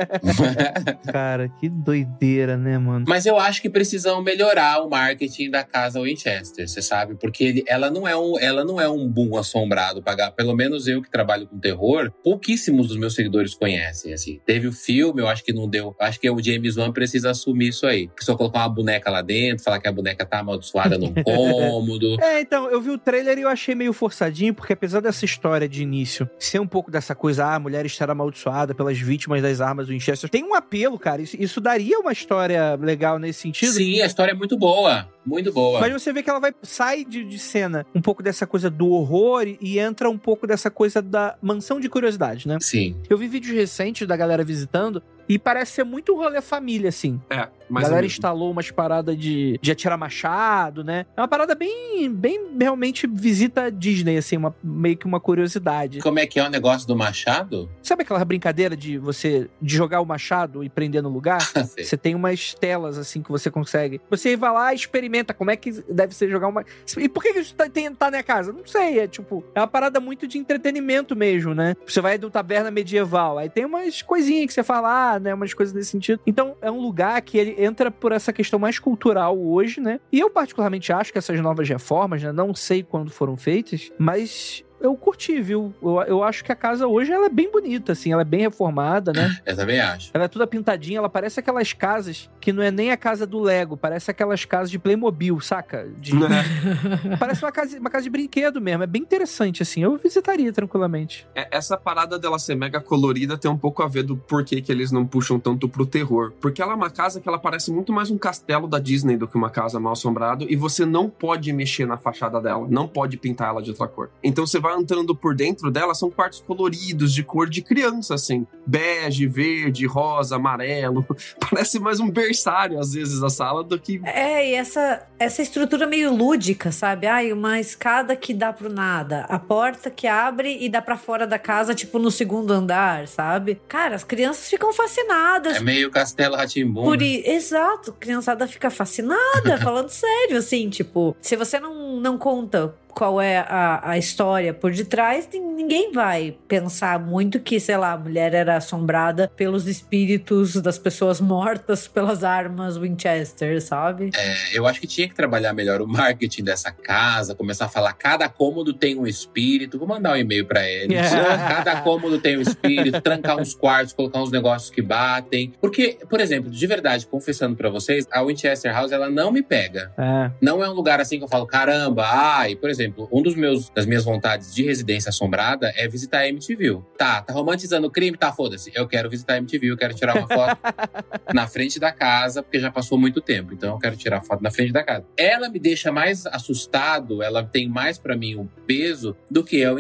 Cara, que doideira, né, mano? Mas eu acho que precisam melhorar o marketing da casa Winchester, você sabe? Porque ela não é um, ela não é um boom assombrado pagar. Pelo menos eu que trabalho com terror, pouquíssimos dos meus seguidores conhecem, assim. Teve o filme, eu acho que não deu. Acho que o James Wan precisa assumir isso aí. Só colocar uma boneca lá dentro, falar que a boneca tá amaldiçoada num cômodo. É, então, eu vi o trailer e eu achei meio forçadinho, porque apesar dessa história de início ser um pouco dessa coisa, ah, a mulher estar amaldiçoada pelas vítimas das armas do Winchester, tem um apelo, cara. Isso, isso daria uma história legal nesse sentido. Sim, a história é muito boa. Muito boa. Mas você vê que ela vai sai de, de cena um pouco dessa coisa do horror e, e entra um pouco dessa coisa da mansão de curiosidade, né? Sim. Eu vi vídeos recentes da galera visitando e parece ser muito rolê família, assim. É, A mas galera instalou umas paradas de, de atirar machado, né? É uma parada bem, bem realmente visita Disney, assim, uma, meio que uma curiosidade. Como é que é o negócio do machado? Sabe aquela brincadeira de você de jogar o machado e prender no lugar? Você tem umas telas assim que você consegue. Você vai lá e experimenta como é que deve ser jogar uma. E por que que isso tá, tem, tá na casa? Não sei. É tipo, é uma parada muito de entretenimento mesmo, né? Você vai do taberna medieval. Aí tem umas coisinhas que você fala, ah, né? Umas coisas nesse sentido. Então é um lugar que ele entra por essa questão mais cultural hoje, né? E eu, particularmente, acho que essas novas reformas, né? Não sei quando foram feitas, mas eu curti, viu? Eu, eu acho que a casa hoje ela é bem bonita, assim, ela é bem reformada, né? Eu também acho. Ela é toda pintadinha, ela parece aquelas casas que não é nem a casa do Lego, parece aquelas casas de Playmobil, saca? De- parece uma casa, uma casa de brinquedo mesmo, é bem interessante, assim, eu visitaria tranquilamente. É, essa parada dela ser mega colorida tem um pouco a ver do porquê que eles não puxam tanto pro terror. Porque ela é uma casa que ela parece muito mais um castelo da Disney do que uma casa mal assombrada e você não pode mexer na fachada dela, não pode pintar ela de outra cor. Então você vai entrando por dentro dela, são quartos coloridos, de cor de criança, assim. Bege, verde, rosa, amarelo. Parece mais um berçário, às vezes, a sala do que É, e essa, essa estrutura meio lúdica, sabe? Ai, uma escada que dá pro nada, a porta que abre e dá pra fora da casa, tipo no segundo andar, sabe? Cara, as crianças ficam fascinadas. É meio Castelo Ratimbum. Por i- Exato, criançada fica fascinada, falando sério, assim, tipo, se você não, não conta qual é a, a história por detrás, ninguém vai pensar muito que, sei lá, a mulher era assombrada pelos espíritos das pessoas mortas pelas armas Winchester, sabe? É, eu acho que tinha que trabalhar melhor o marketing dessa casa, começar a falar cada cômodo tem um espírito. Vou mandar um e-mail para eles. cada cômodo tem um espírito, trancar uns quartos, colocar uns negócios que batem. Porque, por exemplo, de verdade, confessando para vocês, a Winchester House ela não me pega. É. Não é um lugar assim que eu falo, caramba, ai, por exemplo, um dos meus das minhas vontades de residência assombrada é visitar a MTV. Tá, tá romantizando o crime? Tá, foda-se. Eu quero visitar a MTV, eu quero tirar uma foto na frente da casa, porque já passou muito tempo. Então eu quero tirar foto na frente da casa. Ela me deixa mais assustado, ela tem mais para mim o peso do que eu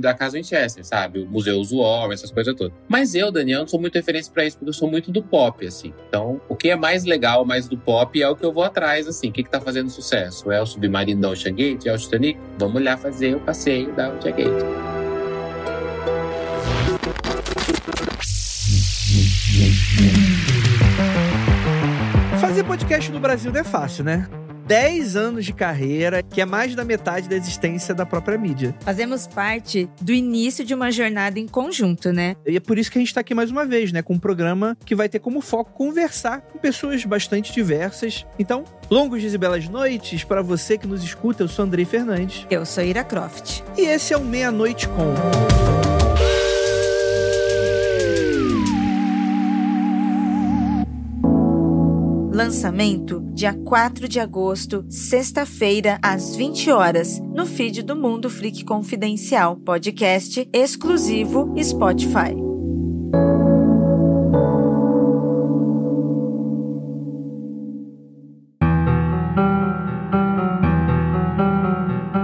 da casa Winchester, sabe? O Museu Warren, essas coisas todas. Mas eu, Daniel, não sou muito referência para isso, porque eu sou muito do pop, assim. Então, o que é mais legal, mais do pop, é o que eu vou atrás, assim. O que, que tá fazendo sucesso? É o Submarino da Ocean Gate? É o Titanic? Vamos lá fazer o passeio da Ocean Gate. Fazer podcast no Brasil não é fácil, né? 10 anos de carreira, que é mais da metade da existência da própria mídia. Fazemos parte do início de uma jornada em conjunto, né? E é por isso que a gente está aqui mais uma vez, né? Com um programa que vai ter como foco conversar com pessoas bastante diversas. Então, longos dias e belas noites para você que nos escuta. Eu sou Andrei Fernandes. Eu sou Ira Croft. E esse é o Meia Noite Com. Lançamento dia 4 de agosto, sexta-feira, às 20 horas, no feed do Mundo Freak Confidencial, podcast exclusivo Spotify.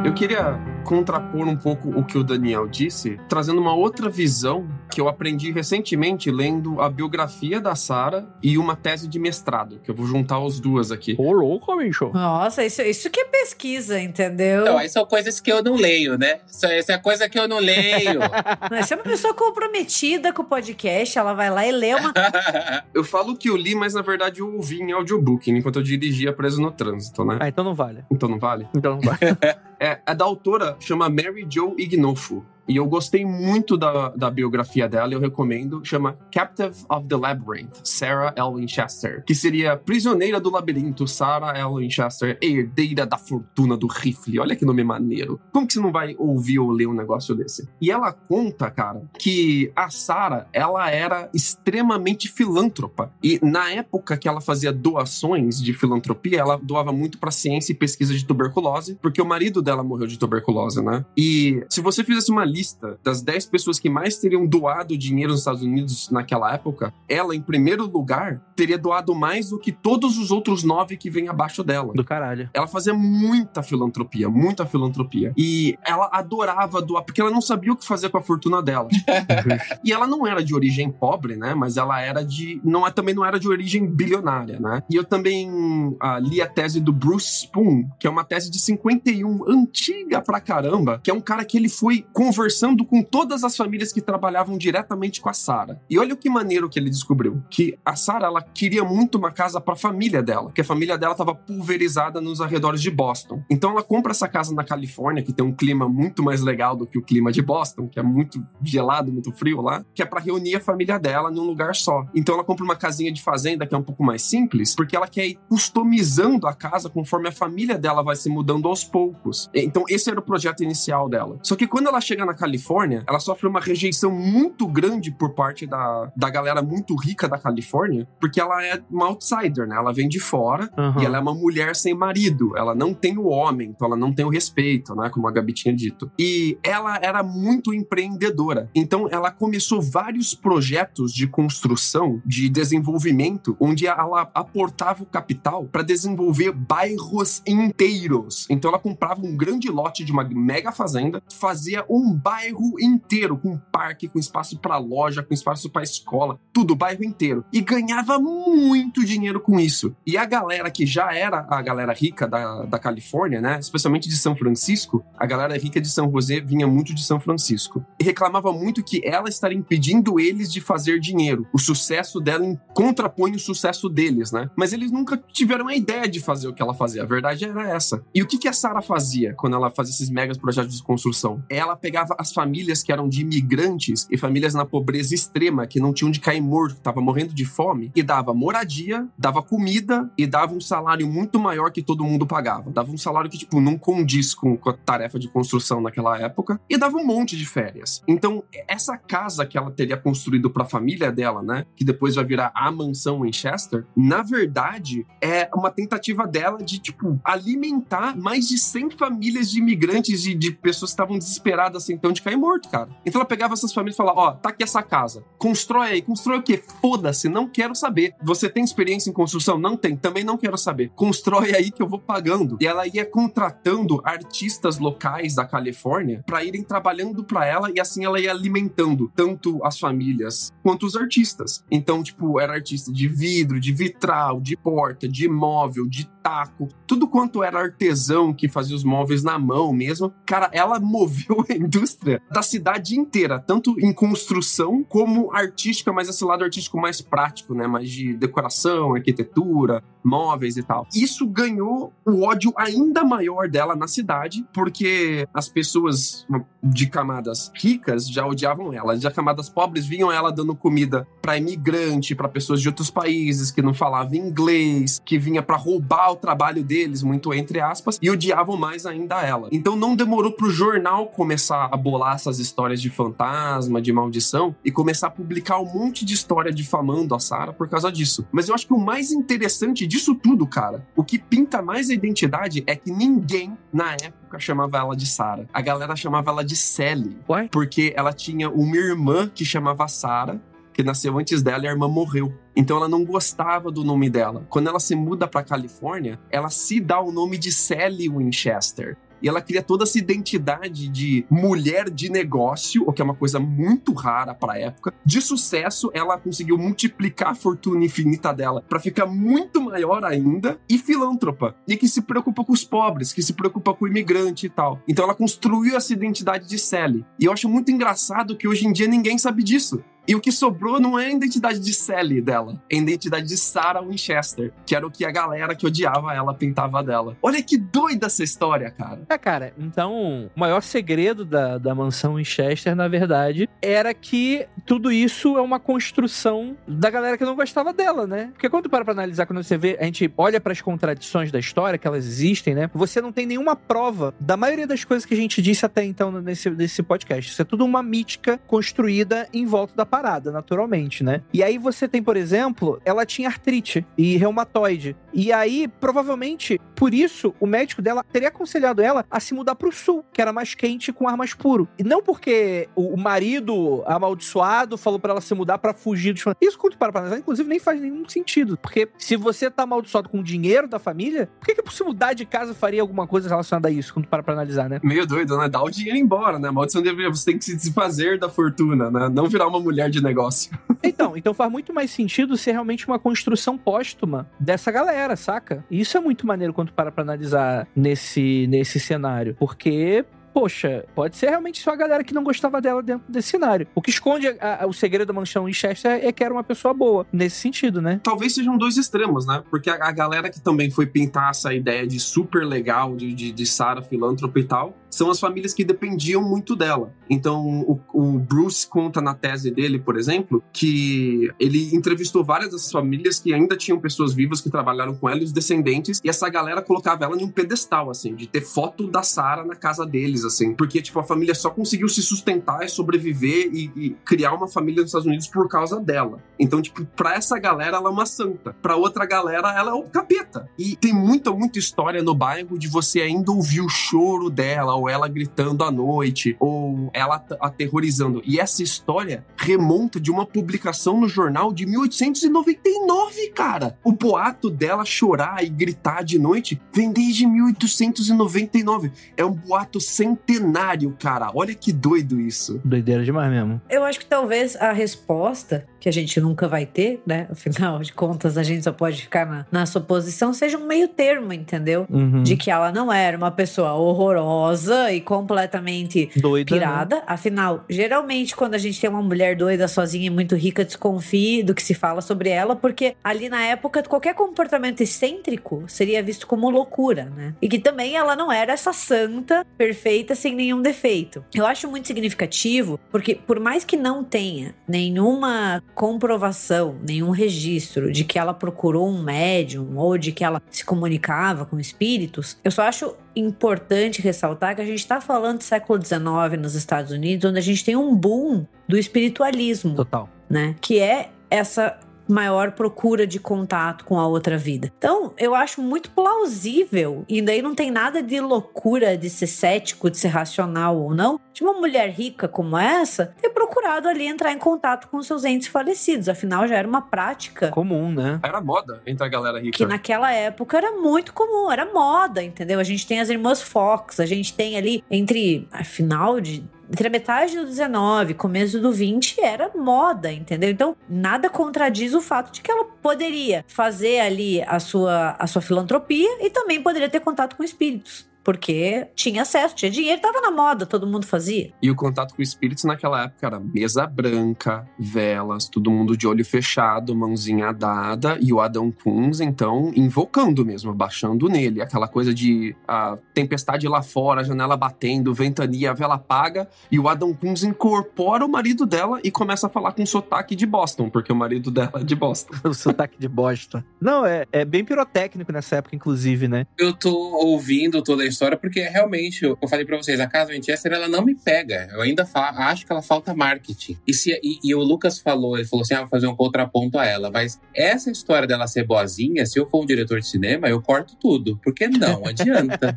Eu queria contrapor um pouco o que o Daniel disse, trazendo uma outra visão que eu aprendi recentemente lendo a biografia da Sara e uma tese de mestrado, que eu vou juntar as duas aqui. Ô, louco, bicho. Nossa, isso, isso que é pesquisa, entendeu? Então, aí são coisas que eu não leio, né? Isso, isso é coisa que eu não leio. Você é uma pessoa comprometida com o podcast, ela vai lá e lê uma. eu falo que eu li, mas na verdade eu ouvi em audiobook, enquanto eu dirigia preso no trânsito, né? Ah, então não vale. Então não vale? Então não vale. é, é da autora, chama Mary Jo Ignofo. E eu gostei muito da, da biografia dela, eu recomendo. Chama Captive of the Labyrinth, Sarah L. Winchester. Que seria prisioneira do labirinto, Sarah L. Winchester, herdeira da fortuna do rifle. Olha que nome maneiro. Como que você não vai ouvir ou ler um negócio desse? E ela conta, cara, que a Sarah, ela era extremamente filântropa. E na época que ela fazia doações de filantropia, ela doava muito para ciência e pesquisa de tuberculose, porque o marido dela morreu de tuberculose, né? E se você fizesse uma lista das 10 pessoas que mais teriam doado dinheiro nos Estados Unidos naquela época, ela, em primeiro lugar, teria doado mais do que todos os outros nove que vêm abaixo dela. Do caralho. Ela fazia muita filantropia, muita filantropia. E ela adorava doar, porque ela não sabia o que fazer com a fortuna dela. e ela não era de origem pobre, né? Mas ela era de. Não, também não era de origem bilionária, né? E eu também uh, li a tese do Bruce Spoon, que é uma tese de 51, antiga pra caramba, que é um cara que ele foi convertido conversando com todas as famílias que trabalhavam diretamente com a Sara. E olha o que maneiro que ele descobriu, que a Sara ela queria muito uma casa para a família dela, que a família dela estava pulverizada nos arredores de Boston. Então ela compra essa casa na Califórnia, que tem um clima muito mais legal do que o clima de Boston, que é muito gelado, muito frio lá, que é para reunir a família dela num lugar só. Então ela compra uma casinha de fazenda que é um pouco mais simples, porque ela quer ir customizando a casa conforme a família dela vai se mudando aos poucos. Então esse era o projeto inicial dela. Só que quando ela chega na na Califórnia, ela sofre uma rejeição muito grande por parte da, da galera muito rica da Califórnia, porque ela é uma outsider, né? Ela vem de fora uhum. e ela é uma mulher sem marido. Ela não tem o homem, então ela não tem o respeito, né? Como a Gabi tinha dito. E ela era muito empreendedora. Então ela começou vários projetos de construção, de desenvolvimento, onde ela aportava o capital para desenvolver bairros inteiros. Então ela comprava um grande lote de uma mega fazenda, fazia um bairro inteiro, com parque, com espaço para loja, com espaço para escola, tudo, o bairro inteiro. E ganhava muito dinheiro com isso. E a galera que já era a galera rica da, da Califórnia, né, especialmente de São Francisco, a galera rica de São José vinha muito de São Francisco. E reclamava muito que ela estaria impedindo eles de fazer dinheiro. O sucesso dela contrapõe o sucesso deles, né? Mas eles nunca tiveram a ideia de fazer o que ela fazia. A verdade era essa. E o que, que a Sarah fazia quando ela fazia esses megas projetos de construção? Ela pegava as famílias que eram de imigrantes e famílias na pobreza extrema, que não tinham de cair morto, tava morrendo de fome, e dava moradia, dava comida e dava um salário muito maior que todo mundo pagava. Dava um salário que, tipo, não condiz com, com a tarefa de construção naquela época, e dava um monte de férias. Então, essa casa que ela teria construído para a família dela, né, que depois vai virar a mansão Winchester, na verdade, é uma tentativa dela de, tipo, alimentar mais de 100 famílias de imigrantes e de pessoas que estavam desesperadas sem então de cair morto, cara. Então ela pegava essas famílias e falava: Ó, oh, tá aqui essa casa. Constrói aí. Constrói o quê? Foda-se, não quero saber. Você tem experiência em construção? Não tem. Também não quero saber. Constrói aí que eu vou pagando. E ela ia contratando artistas locais da Califórnia para irem trabalhando para ela e assim ela ia alimentando tanto as famílias quanto os artistas. Então, tipo, era artista de vidro, de vitral, de porta, de móvel, de taco, tudo quanto era artesão que fazia os móveis na mão mesmo. Cara, ela moveu a indústria da cidade inteira, tanto em construção como artística, mas esse lado artístico mais prático, né? Mais de decoração, arquitetura, móveis e tal. Isso ganhou o ódio ainda maior dela na cidade, porque as pessoas de camadas ricas já odiavam ela, já camadas pobres viam ela dando comida para imigrante, para pessoas de outros países que não falavam inglês, que vinha para roubar o trabalho deles, muito entre aspas, e odiavam mais ainda ela. Então não demorou pro jornal começar a bolar essas histórias de fantasma, de maldição e começar a publicar um monte de história difamando a Sarah por causa disso. Mas eu acho que o mais interessante disso tudo, cara, o que pinta mais a identidade é que ninguém na época chamava ela de Sarah. A galera chamava ela de Sally. Ué? Porque ela tinha uma irmã que chamava Sarah, que nasceu antes dela e a irmã morreu. Então ela não gostava do nome dela. Quando ela se muda para Califórnia, ela se dá o nome de Sally Winchester e ela cria toda essa identidade de mulher de negócio, o que é uma coisa muito rara para a época. De sucesso, ela conseguiu multiplicar a fortuna infinita dela para ficar muito maior ainda e filântropa, e que se preocupa com os pobres, que se preocupa com o imigrante e tal. Então ela construiu essa identidade de Sally. E eu acho muito engraçado que hoje em dia ninguém sabe disso. E o que sobrou não é a identidade de Sally dela, é a identidade de Sarah Winchester, que era o que a galera que odiava ela pintava dela. Olha que doida essa história, cara. É, cara, então o maior segredo da, da mansão Winchester, na verdade, era que tudo isso é uma construção da galera que não gostava dela, né? Porque quando para pra analisar, quando você vê, a gente olha para as contradições da história, que elas existem, né? Você não tem nenhuma prova da maioria das coisas que a gente disse até então nesse, nesse podcast. Isso é tudo uma mítica construída em volta da parada, naturalmente, né? E aí você tem, por exemplo, ela tinha artrite e reumatoide. E aí, provavelmente, por isso, o médico dela teria aconselhado ela a se mudar pro sul, que era mais quente com ar mais puro. E não porque o marido amaldiçoado falou para ela se mudar para fugir dos Isso, quando para pra analisar, inclusive, nem faz nenhum sentido. Porque se você tá amaldiçoado com o dinheiro da família, por que, que se mudar de casa faria alguma coisa relacionada a isso, quando para pra analisar, né? Meio doido, né? Dá o dinheiro embora, né? A maldição deveria. Você tem que se desfazer da fortuna, né? Não virar uma mulher de negócio. Então, então faz muito mais sentido ser realmente uma construção póstuma dessa galera, saca? E isso é muito maneiro quando para pra analisar nesse, nesse cenário. Porque poxa, pode ser realmente só a galera que não gostava dela dentro desse cenário. O que esconde a, a, o segredo da manchão Winchester é que era uma pessoa boa, nesse sentido, né? Talvez sejam dois extremos, né? Porque a, a galera que também foi pintar essa ideia de super legal, de, de, de Sarah filântropa e tal, são as famílias que dependiam muito dela. Então, o, o, Bruce conta na tese dele, por exemplo, que ele entrevistou várias dessas famílias que ainda tinham pessoas vivas que trabalharam com ela e os descendentes, e essa galera colocava ela em um pedestal, assim, de ter foto da Sarah na casa deles, assim, porque, tipo, a família só conseguiu se sustentar e sobreviver e, e criar uma família nos Estados Unidos por causa dela. Então, tipo, pra essa galera ela é uma santa, pra outra galera ela é o capeta. E tem muita, muita história no bairro de você ainda ouvir o choro dela, ou ela gritando à noite, ou ela aterrorizando. E essa história remonta de uma publicação no jornal de 1899, cara. O boato dela chorar e gritar de noite vem desde 1899. É um boato centenário, cara. Olha que doido isso. Doideira demais mesmo. Eu acho que talvez a resposta que a gente nunca vai ter, né? Afinal de contas, a gente só pode ficar na, na suposição, seja um meio termo, entendeu? Uhum. De que ela não era uma pessoa horrorosa e completamente Doida, né? pirada. Afinal, geralmente, quando a gente tem uma mulher doida, sozinha e muito rica, desconfie do que se fala sobre ela, porque ali na época, qualquer comportamento excêntrico seria visto como loucura, né? E que também ela não era essa santa perfeita sem nenhum defeito. Eu acho muito significativo, porque por mais que não tenha nenhuma comprovação, nenhum registro de que ela procurou um médium ou de que ela se comunicava com espíritos, eu só acho importante ressaltar que a gente está falando do século XIX nos Estados Unidos, onde a gente tem um boom do espiritualismo, Total. né? Que é essa maior procura de contato com a outra vida. Então, eu acho muito plausível, e daí não tem nada de loucura de ser cético, de ser racional ou não, de uma mulher rica como essa ter procurado ali entrar em contato com seus entes falecidos. Afinal, já era uma prática Comum, né? Era moda entre a galera rica. que naquela época era muito comum, era moda, entendeu? A gente tem as irmãs Fox, a gente tem ali entre a final de entre a metade do 19 começo do 20 era moda, entendeu? Então, nada contradiz o fato de que ela poderia fazer ali a sua, a sua filantropia e também poderia ter contato com espíritos. Porque tinha acesso, tinha dinheiro, tava na moda, todo mundo fazia. E o contato com espíritos naquela época era mesa branca, velas, todo mundo de olho fechado, mãozinha dada, e o Adão Kunz, então, invocando mesmo, baixando nele. Aquela coisa de a tempestade lá fora, a janela batendo, ventania, a vela apaga, e o Adam Kunz incorpora o marido dela e começa a falar com sotaque de Boston, porque o marido dela é de Boston. O sotaque de bosta. Não, é, é bem pirotécnico nessa época, inclusive, né? Eu tô ouvindo toda a história porque realmente, eu falei pra vocês, a casa Winchester ela não me pega. Eu ainda acho que ela falta marketing. E, se, e, e o Lucas falou, ele falou assim: ah, vou fazer um contraponto a ela. Mas essa história dela ser boazinha, se eu for um diretor de cinema, eu corto tudo. Porque não adianta.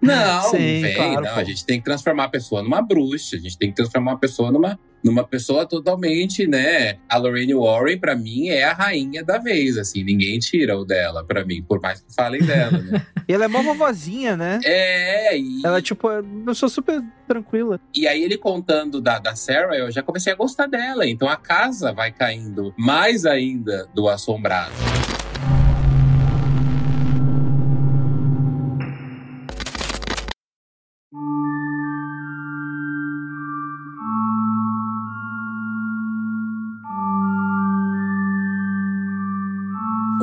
não, Sim, vem, claro, não. pô. A gente tem que transformar a pessoa numa bruxa, a gente tem que transformar a pessoa numa. Numa pessoa totalmente, né? A Lorraine Warren, pra mim, é a rainha da vez, assim. Ninguém tira o dela, pra mim, por mais que falem dela, né? E ela é mó vovozinha, né? É, e, Ela, tipo, uma pessoa super tranquila. e aí ele contando da, da Sarah, eu já comecei a gostar dela. Então a casa vai caindo mais ainda do assombrado.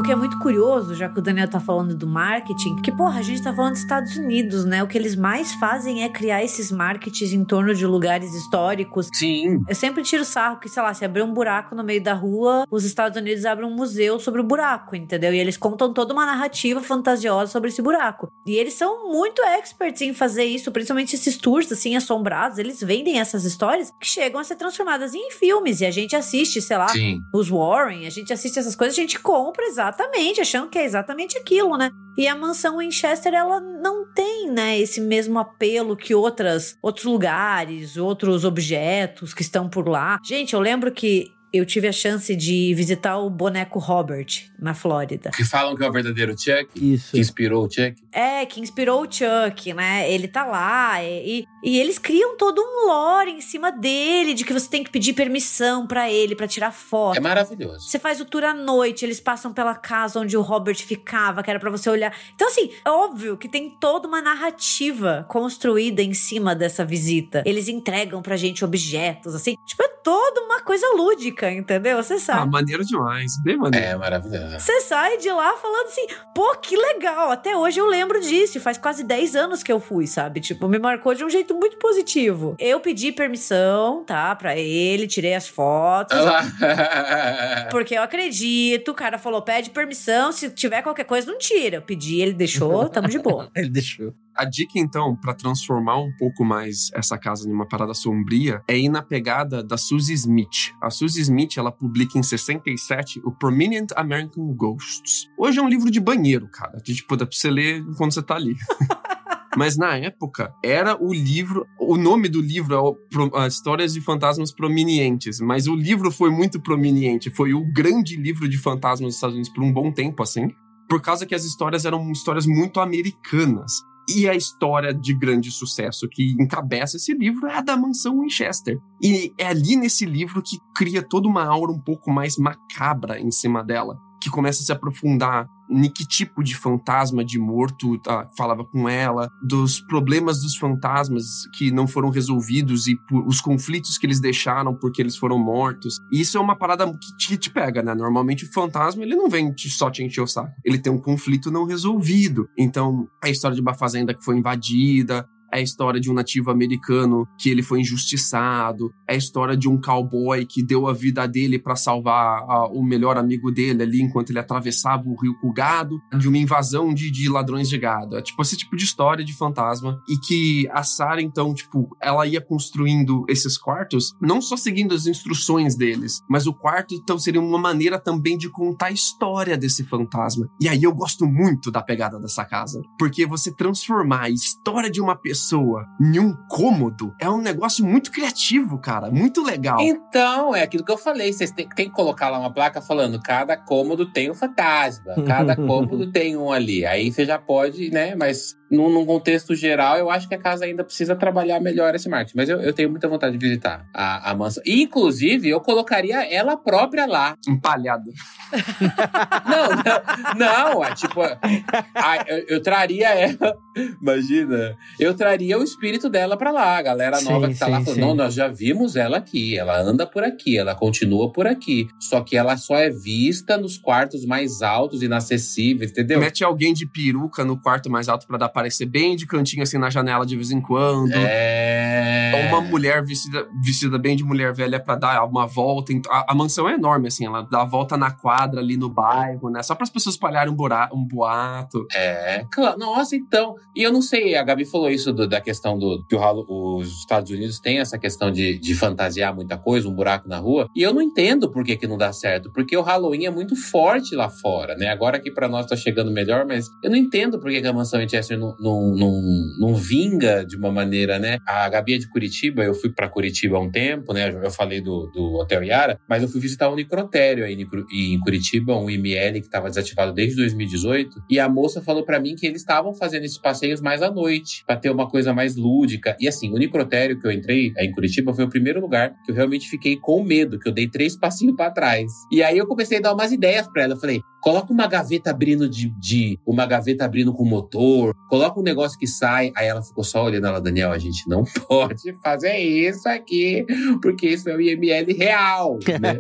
Que é muito curioso, já que o Daniel tá falando do marketing, que, porra, a gente tá falando dos Estados Unidos, né? O que eles mais fazem é criar esses marketings em torno de lugares históricos. Sim. Eu sempre tiro sarro que, sei lá, se abrir um buraco no meio da rua, os Estados Unidos abrem um museu sobre o buraco, entendeu? E eles contam toda uma narrativa fantasiosa sobre esse buraco. E eles são muito experts em fazer isso, principalmente esses tours, assim, assombrados. Eles vendem essas histórias que chegam a ser transformadas em filmes. E a gente assiste, sei lá, Sim. os Warren, a gente assiste essas coisas, a gente compra exatamente, achando que é exatamente aquilo, né? E a mansão Winchester, ela não tem, né, esse mesmo apelo que outras, outros lugares, outros objetos que estão por lá. Gente, eu lembro que eu tive a chance de visitar o boneco Robert na Flórida. Que falam que é o verdadeiro Chuck, Isso. que inspirou o Chuck. É, que inspirou o Chuck, né? Ele tá lá e, e eles criam todo um lore em cima dele, de que você tem que pedir permissão pra ele, pra tirar foto. É maravilhoso. Você faz o tour à noite, eles passam pela casa onde o Robert ficava, que era pra você olhar. Então, assim, é óbvio que tem toda uma narrativa construída em cima dessa visita. Eles entregam pra gente objetos, assim. Tipo, é toda uma coisa lúdica, entendeu? Você Ah, sabe. maneiro demais. Bem maneiro. É maravilhoso. Você sai de lá falando assim, pô, que legal. Até hoje eu lembro disso. Faz quase 10 anos que eu fui, sabe? Tipo, me marcou de um jeito muito positivo. Eu pedi permissão, tá? Pra ele, tirei as fotos. Porque eu acredito, o cara falou, pede permissão, se tiver qualquer coisa, não tira. Eu pedi, ele deixou, tamo de boa. Ele deixou. A dica, então, pra transformar um pouco mais essa casa numa parada sombria, é ir na pegada da Suzy Smith. A Suzy Smith, ela publica em 67 o Prominent American Ghosts. Hoje é um livro de banheiro, cara. De, tipo, dá pra você ler enquanto você tá ali. Mas na época, era o livro. O nome do livro é Histórias de Fantasmas Prominentes. Mas o livro foi muito prominente. Foi o grande livro de fantasmas dos Estados Unidos por um bom tempo, assim. Por causa que as histórias eram histórias muito americanas. E a história de grande sucesso que encabeça esse livro é a da mansão Winchester. E é ali nesse livro que cria toda uma aura um pouco mais macabra em cima dela, que começa a se aprofundar em que tipo de fantasma de morto ah, falava com ela, dos problemas dos fantasmas que não foram resolvidos e os conflitos que eles deixaram porque eles foram mortos. E isso é uma parada que te, te pega, né? Normalmente o fantasma ele não vem te- só te encher o saco, ele tem um conflito não resolvido. Então, a história de uma fazenda que foi invadida, é a história de um nativo americano que ele foi injustiçado, é a história de um cowboy que deu a vida dele para salvar ah, o melhor amigo dele ali enquanto ele atravessava o rio com gado, de uma invasão de, de ladrões de gado. É tipo esse tipo de história de fantasma e que a Sarah então, tipo, ela ia construindo esses quartos, não só seguindo as instruções deles, mas o quarto então seria uma maneira também de contar a história desse fantasma. E aí eu gosto muito da pegada dessa casa, porque você transformar a história de uma pessoa em um cômodo é um negócio muito criativo, cara, muito legal. Então, é aquilo que eu falei. Vocês têm, têm que colocar lá uma placa falando: cada cômodo tem um fantasma, cada cômodo tem um ali. Aí você já pode, né? Mas num, num contexto geral, eu acho que a casa ainda precisa trabalhar melhor esse marketing. Mas eu, eu tenho muita vontade de visitar a, a mansão. E, inclusive, eu colocaria ela própria lá. Empalhada. Não, não, não, é tipo, a- eu, eu traria ela, imagina, eu traria o espírito dela pra lá, a galera Sim, nova que tá lá sim, falando, sim. não, nós já vimos ela aqui, ela anda por aqui, ela continua por aqui, só que ela só é vista nos quartos mais altos, inacessíveis, entendeu? Mete alguém de peruca no quarto mais alto pra dar aparecer bem de cantinho assim na janela de vez em quando. É... Ou uma mulher vestida, vestida bem de mulher velha pra dar uma volta. A, a mansão é enorme, assim, ela dá a volta na quadra ali no bairro, né? Só para as pessoas espalharem um, um boato. É, claro. Nossa, então. E eu não sei, a Gabi falou isso do- da questão do que o os Estados Unidos têm essa questão de, de fantasiar muita coisa, um buraco na rua. E eu não entendo por que, que não dá certo. Porque o Halloween é muito forte lá fora, né? Agora aqui pra nós tá chegando melhor, mas eu não entendo por que, que a mansão Winchester não, não, não, não vinga de uma maneira, né? A Gabi é de Curitiba, eu fui pra Curitiba há um tempo, né? Eu falei do, do Hotel Yara, mas eu fui visitar o Necrotério aí em Cur- em Curitiba, um IML que estava desativado desde 2018. E a moça falou pra mim que eles estavam fazendo esses passeios mais à noite, pra ter uma coisa mais lúdica. E assim, o Necrotério que eu entrei aí em Curitiba foi o primeiro lugar que eu realmente fiquei com medo, que eu dei três passinhos pra trás. E aí eu comecei a dar umas ideias pra ela. Eu falei, coloca uma gaveta abrindo de, de uma gaveta abrindo com motor, coloca um negócio que sai. Aí ela ficou só olhando ela, Daniel, a gente não pode fazer isso aqui, porque isso é o IML real, né?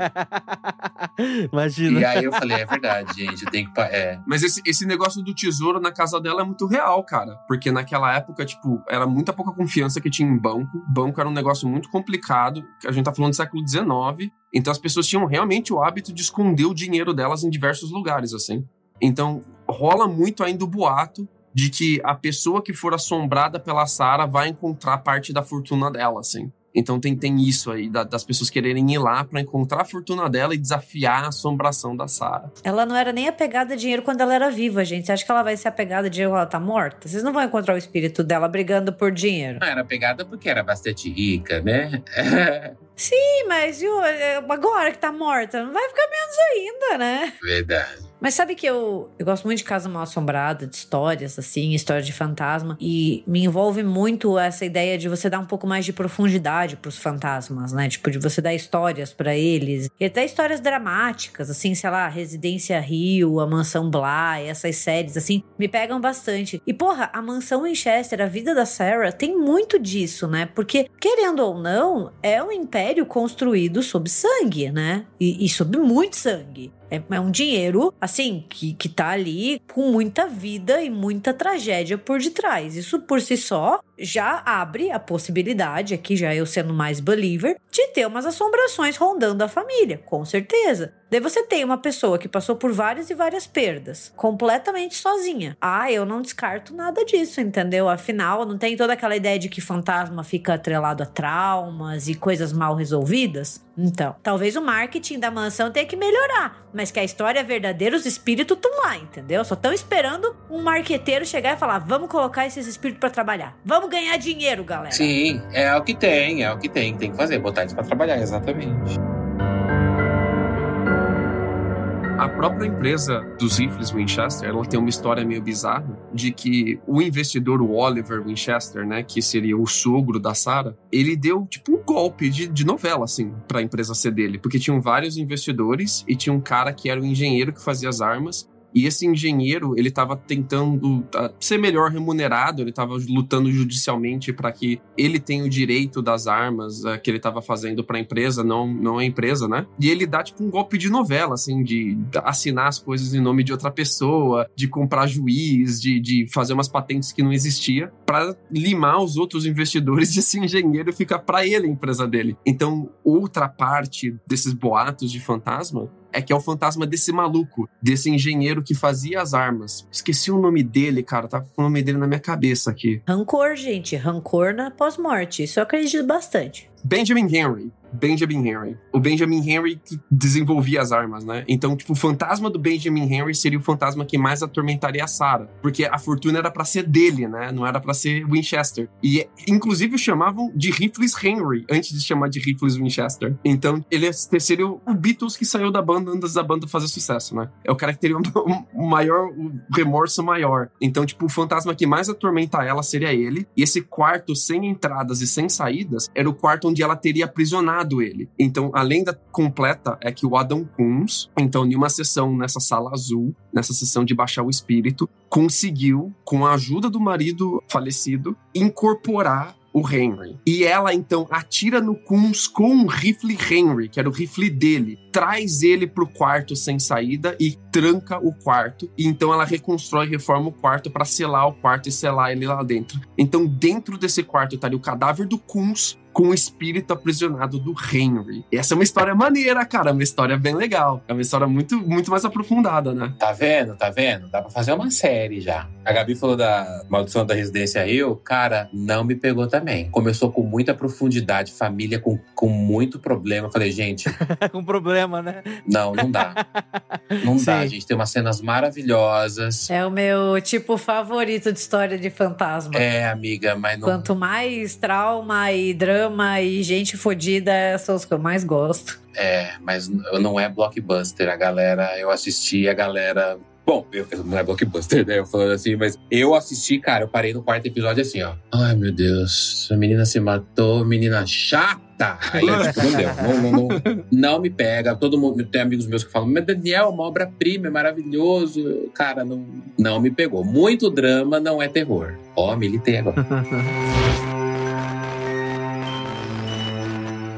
Imagina. E aí eu falei, é verdade, gente, eu tenho que. pa- É. Mas esse, esse negócio do tesouro na casa dela é muito real, cara. Porque naquela época, tipo, era muita pouca confiança que tinha em banco. Banco era um negócio muito complicado. A gente tá falando do século XIX. Então as pessoas tinham realmente o hábito de esconder o dinheiro delas em diversos lugares, assim. Então rola muito ainda o boato de que a pessoa que for assombrada pela Sara vai encontrar parte da fortuna dela, assim. Então tem, tem isso aí, da- das pessoas quererem ir lá pra encontrar a fortuna dela e desafiar a assombração da Sara. Ela não era nem apegada a dinheiro quando ela era viva, gente. Você acha que ela vai ser apegada a dinheiro quando ela tá morta? Vocês não vão encontrar o espírito dela brigando por dinheiro. Não era pegada porque era bastante rica, né? Sim, mas o- é, agora que tá morta, não vai ficar menos ainda, né? Verdade. Mas sabe que eu, eu gosto muito de Casa Mal Assombrada, de histórias, assim, história de fantasma. E me envolve muito essa ideia de você dar um pouco mais de profundidade pros fantasmas, né? Tipo, de você dar histórias pra eles. E até histórias dramáticas, assim, sei lá, Residência Rio, A Mansão Bly, essas séries, assim, me pegam bastante. E, porra, a Mansão Winchester, a vida da Sarah, tem muito disso, né? Porque, querendo ou não, é um império construído sob sangue, né? E, e sob muito sangue. É, é um dinheiro, assim, que, que tá ali com muita vida e muita tragédia por detrás. Isso por si só já abre a possibilidade, aqui já eu sendo mais believer, de ter umas assombrações rondando a família, com certeza. Daí você tem uma pessoa que passou por várias e várias perdas, completamente sozinha. Ah, eu não descarto nada disso, entendeu? Afinal, não tem toda aquela ideia de que fantasma fica atrelado a traumas e coisas mal resolvidas? Então, talvez o marketing da mansão tenha que melhorar, mas que a história é verdadeira, os espíritos estão lá, entendeu? Só estão esperando um marqueteiro chegar e falar: vamos colocar esses espíritos para trabalhar. Vamos ganhar dinheiro, galera. Sim, é o que tem, é o que tem. Tem que fazer, botar eles pra trabalhar, exatamente. A própria empresa dos rifles Winchester, ela tem uma história meio bizarra de que o investidor, o Oliver Winchester, né, que seria o sogro da Sarah, ele deu tipo um golpe de, de novela, assim, para a empresa ser dele, porque tinham vários investidores e tinha um cara que era o engenheiro que fazia as armas e esse engenheiro, ele estava tentando uh, ser melhor remunerado, ele estava lutando judicialmente para que ele tenha o direito das armas uh, que ele estava fazendo para a empresa, não, não a empresa, né? E ele dá tipo um golpe de novela, assim, de assinar as coisas em nome de outra pessoa, de comprar juiz, de, de fazer umas patentes que não existia, para limar os outros investidores e esse engenheiro fica para ele a empresa dele. Então, outra parte desses boatos de fantasma é que é o fantasma desse maluco, desse engenheiro que fazia as armas. Esqueci o nome dele, cara, tá com o nome dele na minha cabeça aqui. Rancor, gente, rancor na pós-morte. Isso eu acredito bastante. Benjamin Henry. Benjamin Henry. O Benjamin Henry que desenvolvia as armas, né? Então, tipo, o fantasma do Benjamin Henry seria o fantasma que mais atormentaria a Sarah, porque a fortuna era para ser dele, né? Não era para ser Winchester. E inclusive o chamavam de rifles Henry antes de chamar de rifles Winchester. Então, ele seria o Beatles que saiu da banda antes da banda fazer sucesso, né? É o cara que teria um maior um remorso maior. Então, tipo, o fantasma que mais atormenta ela seria ele. E esse quarto sem entradas e sem saídas era o quarto onde ela teria aprisionado ele. Então, a lenda completa é que o Adam Kunz, então, em uma sessão nessa sala azul, nessa sessão de baixar o espírito, conseguiu, com a ajuda do marido falecido, incorporar o Henry. E ela então atira no Kunz com um rifle Henry, que era o rifle dele, traz ele pro quarto sem saída e tranca o quarto. E então ela reconstrói e reforma o quarto para selar o quarto e selar ele lá dentro. Então, dentro desse quarto estaria o cadáver do Kunz com o espírito aprisionado do Henry. E essa é uma história maneira, cara. Uma história bem legal. É uma história muito, muito mais aprofundada, né? Tá vendo? Tá vendo? Dá pra fazer uma série já. A Gabi falou da Maldição da Residência Rio. Cara, não me pegou também. Começou com muita profundidade, família com, com muito problema. falei, gente. com problema, né? Não, não dá. Não Sim. dá, gente. Tem umas cenas maravilhosas. É o meu tipo favorito de história de fantasma. É, amiga, mas não. Quanto mais trauma e drama drama e gente fodida são os que eu mais gosto. É, mas não é blockbuster. A galera, eu assisti, a galera. Bom, eu, não é blockbuster, né? Eu falando assim, mas eu assisti, cara, eu parei no quarto episódio assim, ó. Ai, meu Deus, a menina se matou, menina chata. Aí eu, tipo, não deu. Não, não, não, não, me pega. Todo mundo tem amigos meus que falam, mas Daniel, uma obra-prima, é maravilhoso. Cara, não, não me pegou. Muito drama não é terror. Ó, militei agora.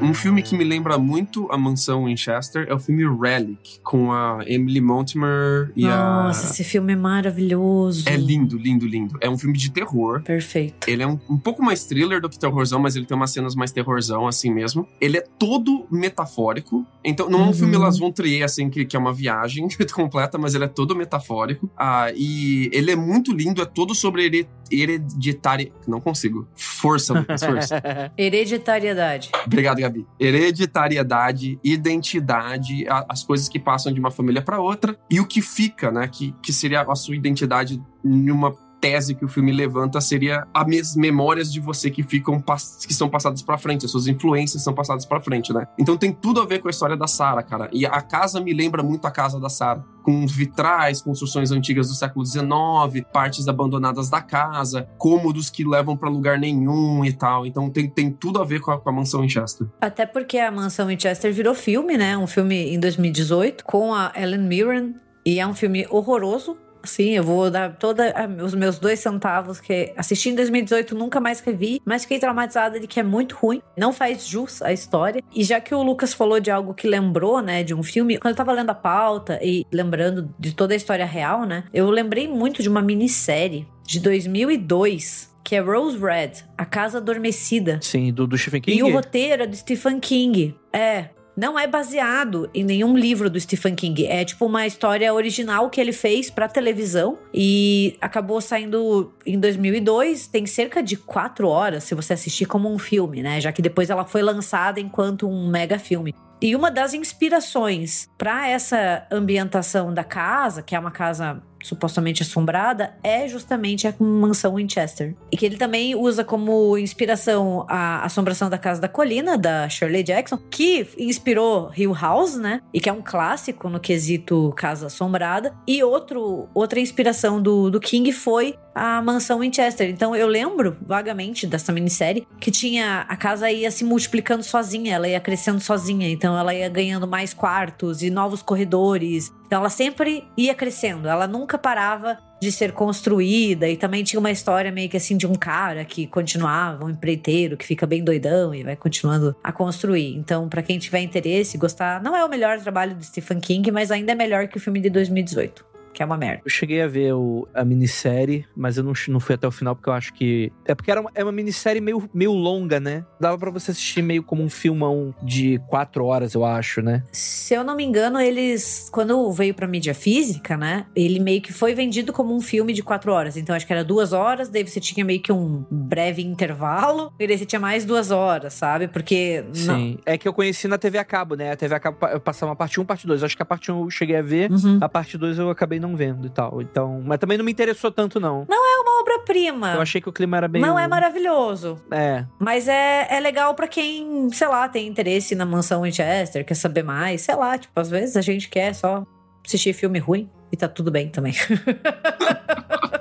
Um filme que me lembra muito a Mansão Winchester é o filme Relic, com a Emily Mortimer e Nossa, a. Nossa, esse filme é maravilhoso. É lindo, lindo, lindo. É um filme de terror. Perfeito. Ele é um, um pouco mais thriller do que terrorzão, mas ele tem umas cenas mais terrorzão, assim mesmo. Ele é todo metafórico. Então, não é um uhum. filme Las Von Trier, assim, que, que é uma viagem completa, mas ele é todo metafórico. Ah, e ele é muito lindo, é todo sobre hereditária. Não consigo. Força, Lucas, força. Hereditariedade. Obrigado, Gabi. Hereditariedade, identidade, a, as coisas que passam de uma família para outra e o que fica, né? Que, que seria a sua identidade em uma tese que o filme levanta seria as memórias de você que ficam que são passadas para frente, as suas influências são passadas para frente, né? Então tem tudo a ver com a história da Sara, cara. E a casa me lembra muito a casa da Sara, com vitrais, construções antigas do século XIX, partes abandonadas da casa, cômodos que levam para lugar nenhum e tal. Então tem, tem tudo a ver com a, com a mansão Winchester. Até porque a mansão Winchester virou filme, né? Um filme em 2018 com a Ellen Mirren e é um filme horroroso, Sim, eu vou dar todos os meus dois centavos que assisti em 2018, nunca mais revi, mas fiquei traumatizada de que é muito ruim, não faz jus à história. E já que o Lucas falou de algo que lembrou, né, de um filme, quando eu tava lendo a pauta e lembrando de toda a história real, né, eu lembrei muito de uma minissérie de 2002 que é Rose Red, A Casa Adormecida. Sim, do, do Stephen King. E o roteiro é do Stephen King. É. Não é baseado em nenhum livro do Stephen King. É tipo uma história original que ele fez pra televisão e acabou saindo em 2002. Tem cerca de quatro horas se você assistir como um filme, né? Já que depois ela foi lançada enquanto um mega filme. E uma das inspirações para essa ambientação da casa, que é uma casa supostamente assombrada, é justamente a mansão Winchester. E que ele também usa como inspiração a Assombração da Casa da Colina, da Shirley Jackson, que inspirou Hill House, né? E que é um clássico no quesito Casa Assombrada. E outro, outra inspiração do, do King foi a mansão Winchester. Então eu lembro vagamente dessa minissérie que tinha a casa ia se multiplicando sozinha, ela ia crescendo sozinha, então ela ia ganhando mais quartos e novos corredores. Então ela sempre ia crescendo, ela nunca parava de ser construída. E também tinha uma história meio que assim de um cara que continuava, um empreiteiro que fica bem doidão e vai continuando a construir. Então, para quem tiver interesse, gostar, não é o melhor trabalho do Stephen King, mas ainda é melhor que o filme de 2018 que é uma merda. Eu cheguei a ver o, a minissérie, mas eu não, não fui até o final porque eu acho que. É porque era uma, é uma minissérie meio, meio longa, né? Dava para você assistir meio como um filmão de quatro horas, eu acho, né? Se eu não me engano, eles. Quando veio pra mídia física, né? Ele meio que foi vendido como um filme de quatro horas. Então acho que era duas horas, daí você tinha meio que um breve intervalo, e daí você tinha mais duas horas, sabe? Porque. Sim. Não... É que eu conheci na TV a cabo, né? A TV a cabo passava uma parte 1, parte 2. Acho que a parte 1 eu cheguei a ver, Uhum. a parte 2 eu acabei não vendo e tal. Então, mas também não me interessou tanto, não. É uma obra-prima. Eu achei que o clima era bem. Não é maravilhoso. É. Mas é, é legal pra quem, sei lá, tem interesse na mansão Winchester, quer saber mais. Sei lá, tipo, às vezes a gente quer só assistir filme ruim e tá tudo bem também.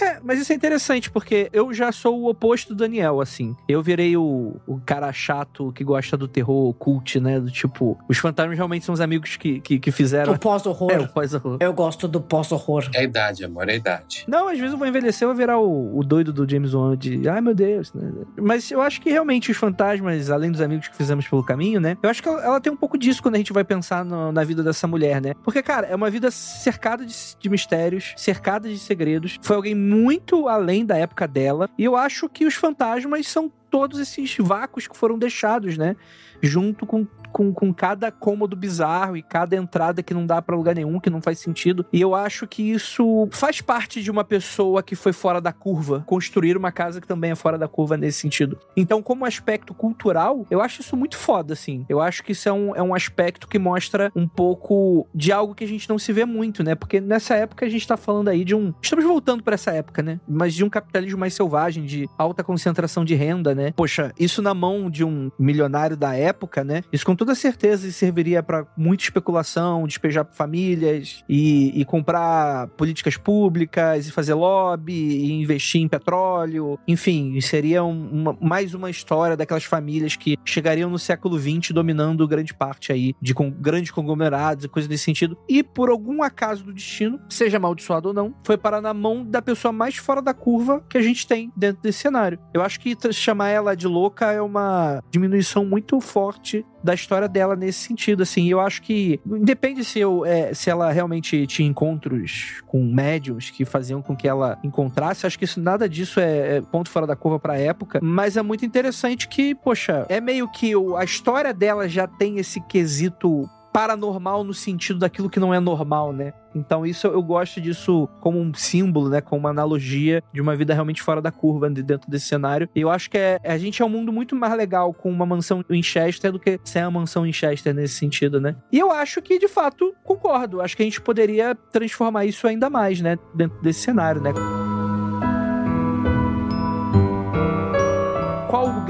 É, mas isso é interessante, porque eu já sou o oposto do Daniel, assim. Eu virei o, o cara chato que gosta do terror cult, né? Do tipo, os fantasmas realmente são os amigos que, que, que fizeram. o pós-horror. É, o pós-horror. Eu gosto do pós-horror. É a idade, amor, é a idade. Não, às vezes eu vou envelhecer, eu vou virar o, o doido do James Wan de, ai meu Deus, né? Mas eu acho que realmente os fantasmas, além dos amigos que fizemos pelo caminho, né? Eu acho que ela, ela tem um pouco disso quando a gente vai pensar no- na vida dessa mulher, né? Porque, cara, é uma vida cercada de, de mistérios, cercada de segredos. Foi alguém muito além da época dela. E eu acho que os fantasmas são todos esses vácuos que foram deixados, né? Junto com com, com cada cômodo bizarro e cada entrada que não dá pra lugar nenhum, que não faz sentido. E eu acho que isso faz parte de uma pessoa que foi fora da curva, construir uma casa que também é fora da curva nesse sentido. Então, como aspecto cultural, eu acho isso muito foda, assim. Eu acho que isso é um, é um aspecto que mostra um pouco de algo que a gente não se vê muito, né? Porque nessa época a gente tá falando aí de um. Estamos voltando pra essa época, né? Mas de um capitalismo mais selvagem, de alta concentração de renda, né? Poxa, isso na mão de um milionário da época, né? Isso toda certeza serviria pra muita especulação, despejar famílias e, e comprar políticas públicas e fazer lobby e investir em petróleo. Enfim, seria um- uma- mais uma história daquelas famílias que chegariam no século XX dominando grande parte aí de com, grandes conglomerados e coisas nesse sentido. E por algum acaso do destino, seja amaldiçoado ou não, foi parar na mão da pessoa mais fora da curva que a gente tem dentro desse cenário. Eu acho que chamar ela de louca é uma diminuição muito forte da história dela nesse sentido, assim. Eu acho que depende se eu é, se ela realmente tinha encontros com médiums que faziam com que ela encontrasse. Acho que isso, nada disso é, é ponto fora da curva pra época, mas é muito interessante que, poxa, é meio que o- a história dela já tem esse quesito paranormal no sentido daquilo que não é normal, né? Então isso eu gosto disso como um símbolo, né, como uma analogia de uma vida realmente fora da curva de- dentro desse cenário. E eu acho que é, a gente é um mundo muito mais legal com uma mansão em Chester do que sem a mansão em Chester nesse sentido, né? E eu acho que de fato concordo. Acho que a gente poderia transformar isso ainda mais, né, dentro desse cenário, né?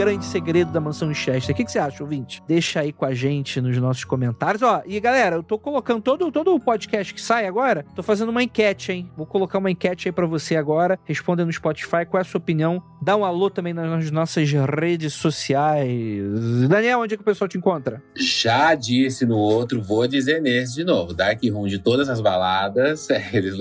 Grande segredo da mansão Chester? O que, que você acha, ouvinte? Deixa aí com a gente nos nossos comentários. Ó, e galera, eu tô colocando todo, todo o podcast que sai agora, tô fazendo uma enquete, hein? Vou colocar uma enquete aí pra você agora. Responda no Spotify qual é a sua opinião. Dá um alô também nas nossas redes sociais. Daniel, onde é que o pessoal te encontra? Já disse no outro, vou dizer nesse de novo. Dark Room de todas as baladas, é, eles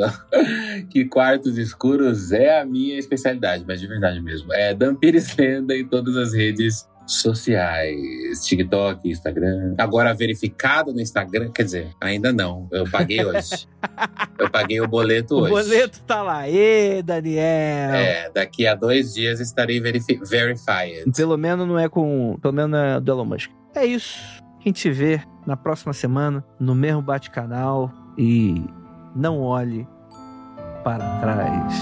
que quartos escuros é a minha especialidade, mas de verdade mesmo. É Dampires Lenda em todas as redes sociais: TikTok, Instagram. Agora verificado no Instagram, quer dizer, ainda não. Eu paguei hoje. eu paguei o boleto O hoje. boleto tá lá. Ê, Daniel. É, daqui a dois dias estarei verifi verified. Pelo menos não é com. Pelo menos é do Elon Musk. É isso. A gente se vê na próxima semana, no mesmo bate-canal. E não olhe para trás.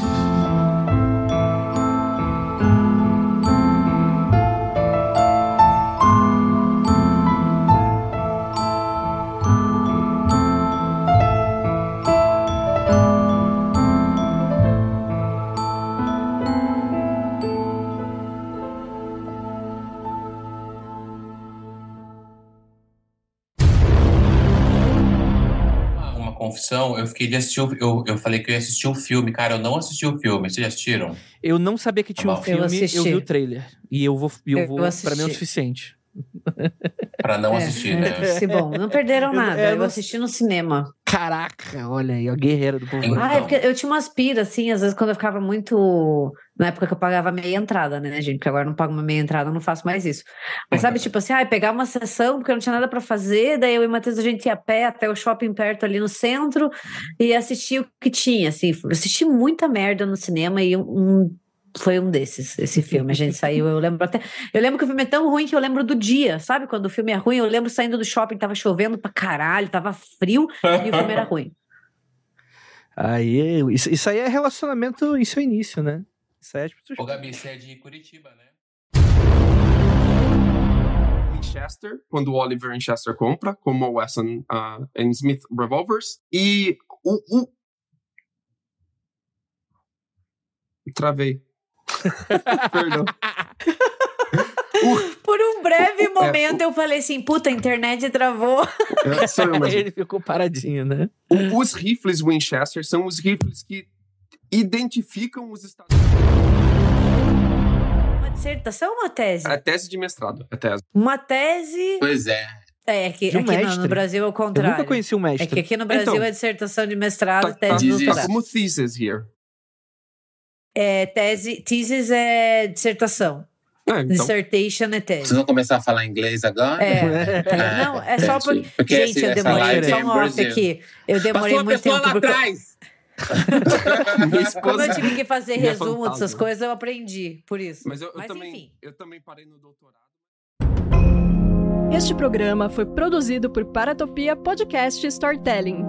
Confissão, eu fiquei de assistir. o- Eu, eu falei que eu ia assistir o filme. Cara, eu não assisti o filme. Vocês já assistiram? Eu não sabia que tinha um Tá bom. filme, Eu eu, assisti. vi o trailer. E eu vou. Eu Eu vou pra assisti. mim é o suficiente. Pra não É, assistir, é, né? Se bom, não perderam Eu- nada. é, Eu não- assisti no cinema. Caraca, olha aí, a guerreira do povo. Então. Ah, é porque eu tinha umas piras, assim, às vezes quando eu ficava muito. Na época que eu pagava meia entrada, né, gente? Porque agora eu não pago uma meia entrada, eu não faço mais isso. Mas sabe, tipo assim, ah, pegar uma sessão porque eu não tinha nada pra fazer, daí eu e o Matheus a gente ia a pé até o shopping perto ali no centro e assistia o que tinha, assim. Assisti muita merda no cinema e um. um- foi um desses, esse filme. A gente saiu, eu lembro até. Eu lembro que o filme é tão ruim que eu lembro do dia, sabe? Quando o filme é ruim, eu lembro saindo do shopping, tava chovendo pra caralho, tava frio e o filme era ruim. Aí, isso, isso aí é relacionamento em seu início, né? Isso aí as pessoas. Ô, Gabi, você é de Curitiba, né? Winchester, quando o Oliver Winchester compra, como a Wesson uh, and Smith Revolvers. E o, o... Travei. Perdão. Por um breve momento eu falei assim, puta, a internet travou. É. Ele ficou paradinho, né? O- Os rifles Winchester são os rifles que identificam os Estados Uma dissertação ou uma tese? É tese de mestrado, é tese. Uma tese. Pois é. É, que De um aqui no- no, mestre. Brasil é o Eu contrário. nunca conheci um É mestre. que aqui no Brasil Então. é dissertação de mestrado, Tá, tá, tese de Diz isso. tá doutorado. como thesis here. É, tese, thesis é dissertação. É, então, Dissertation é Vocês tese. vão começar a falar inglês agora? É, é, não, é só porque. Porque gente, esse- eu essa demorei só é um off aqui. Eu demorei Passou uma muito pessoa tempo. lá porque- minha Como eu esposa. tive que fazer Minha resumo fantasma. dessas coisas, eu aprendi. Por isso. Mas eu, eu Mas também, enfim. eu também parei no doutorado. Este programa foi produzido por Paratopia Podcast Storytelling.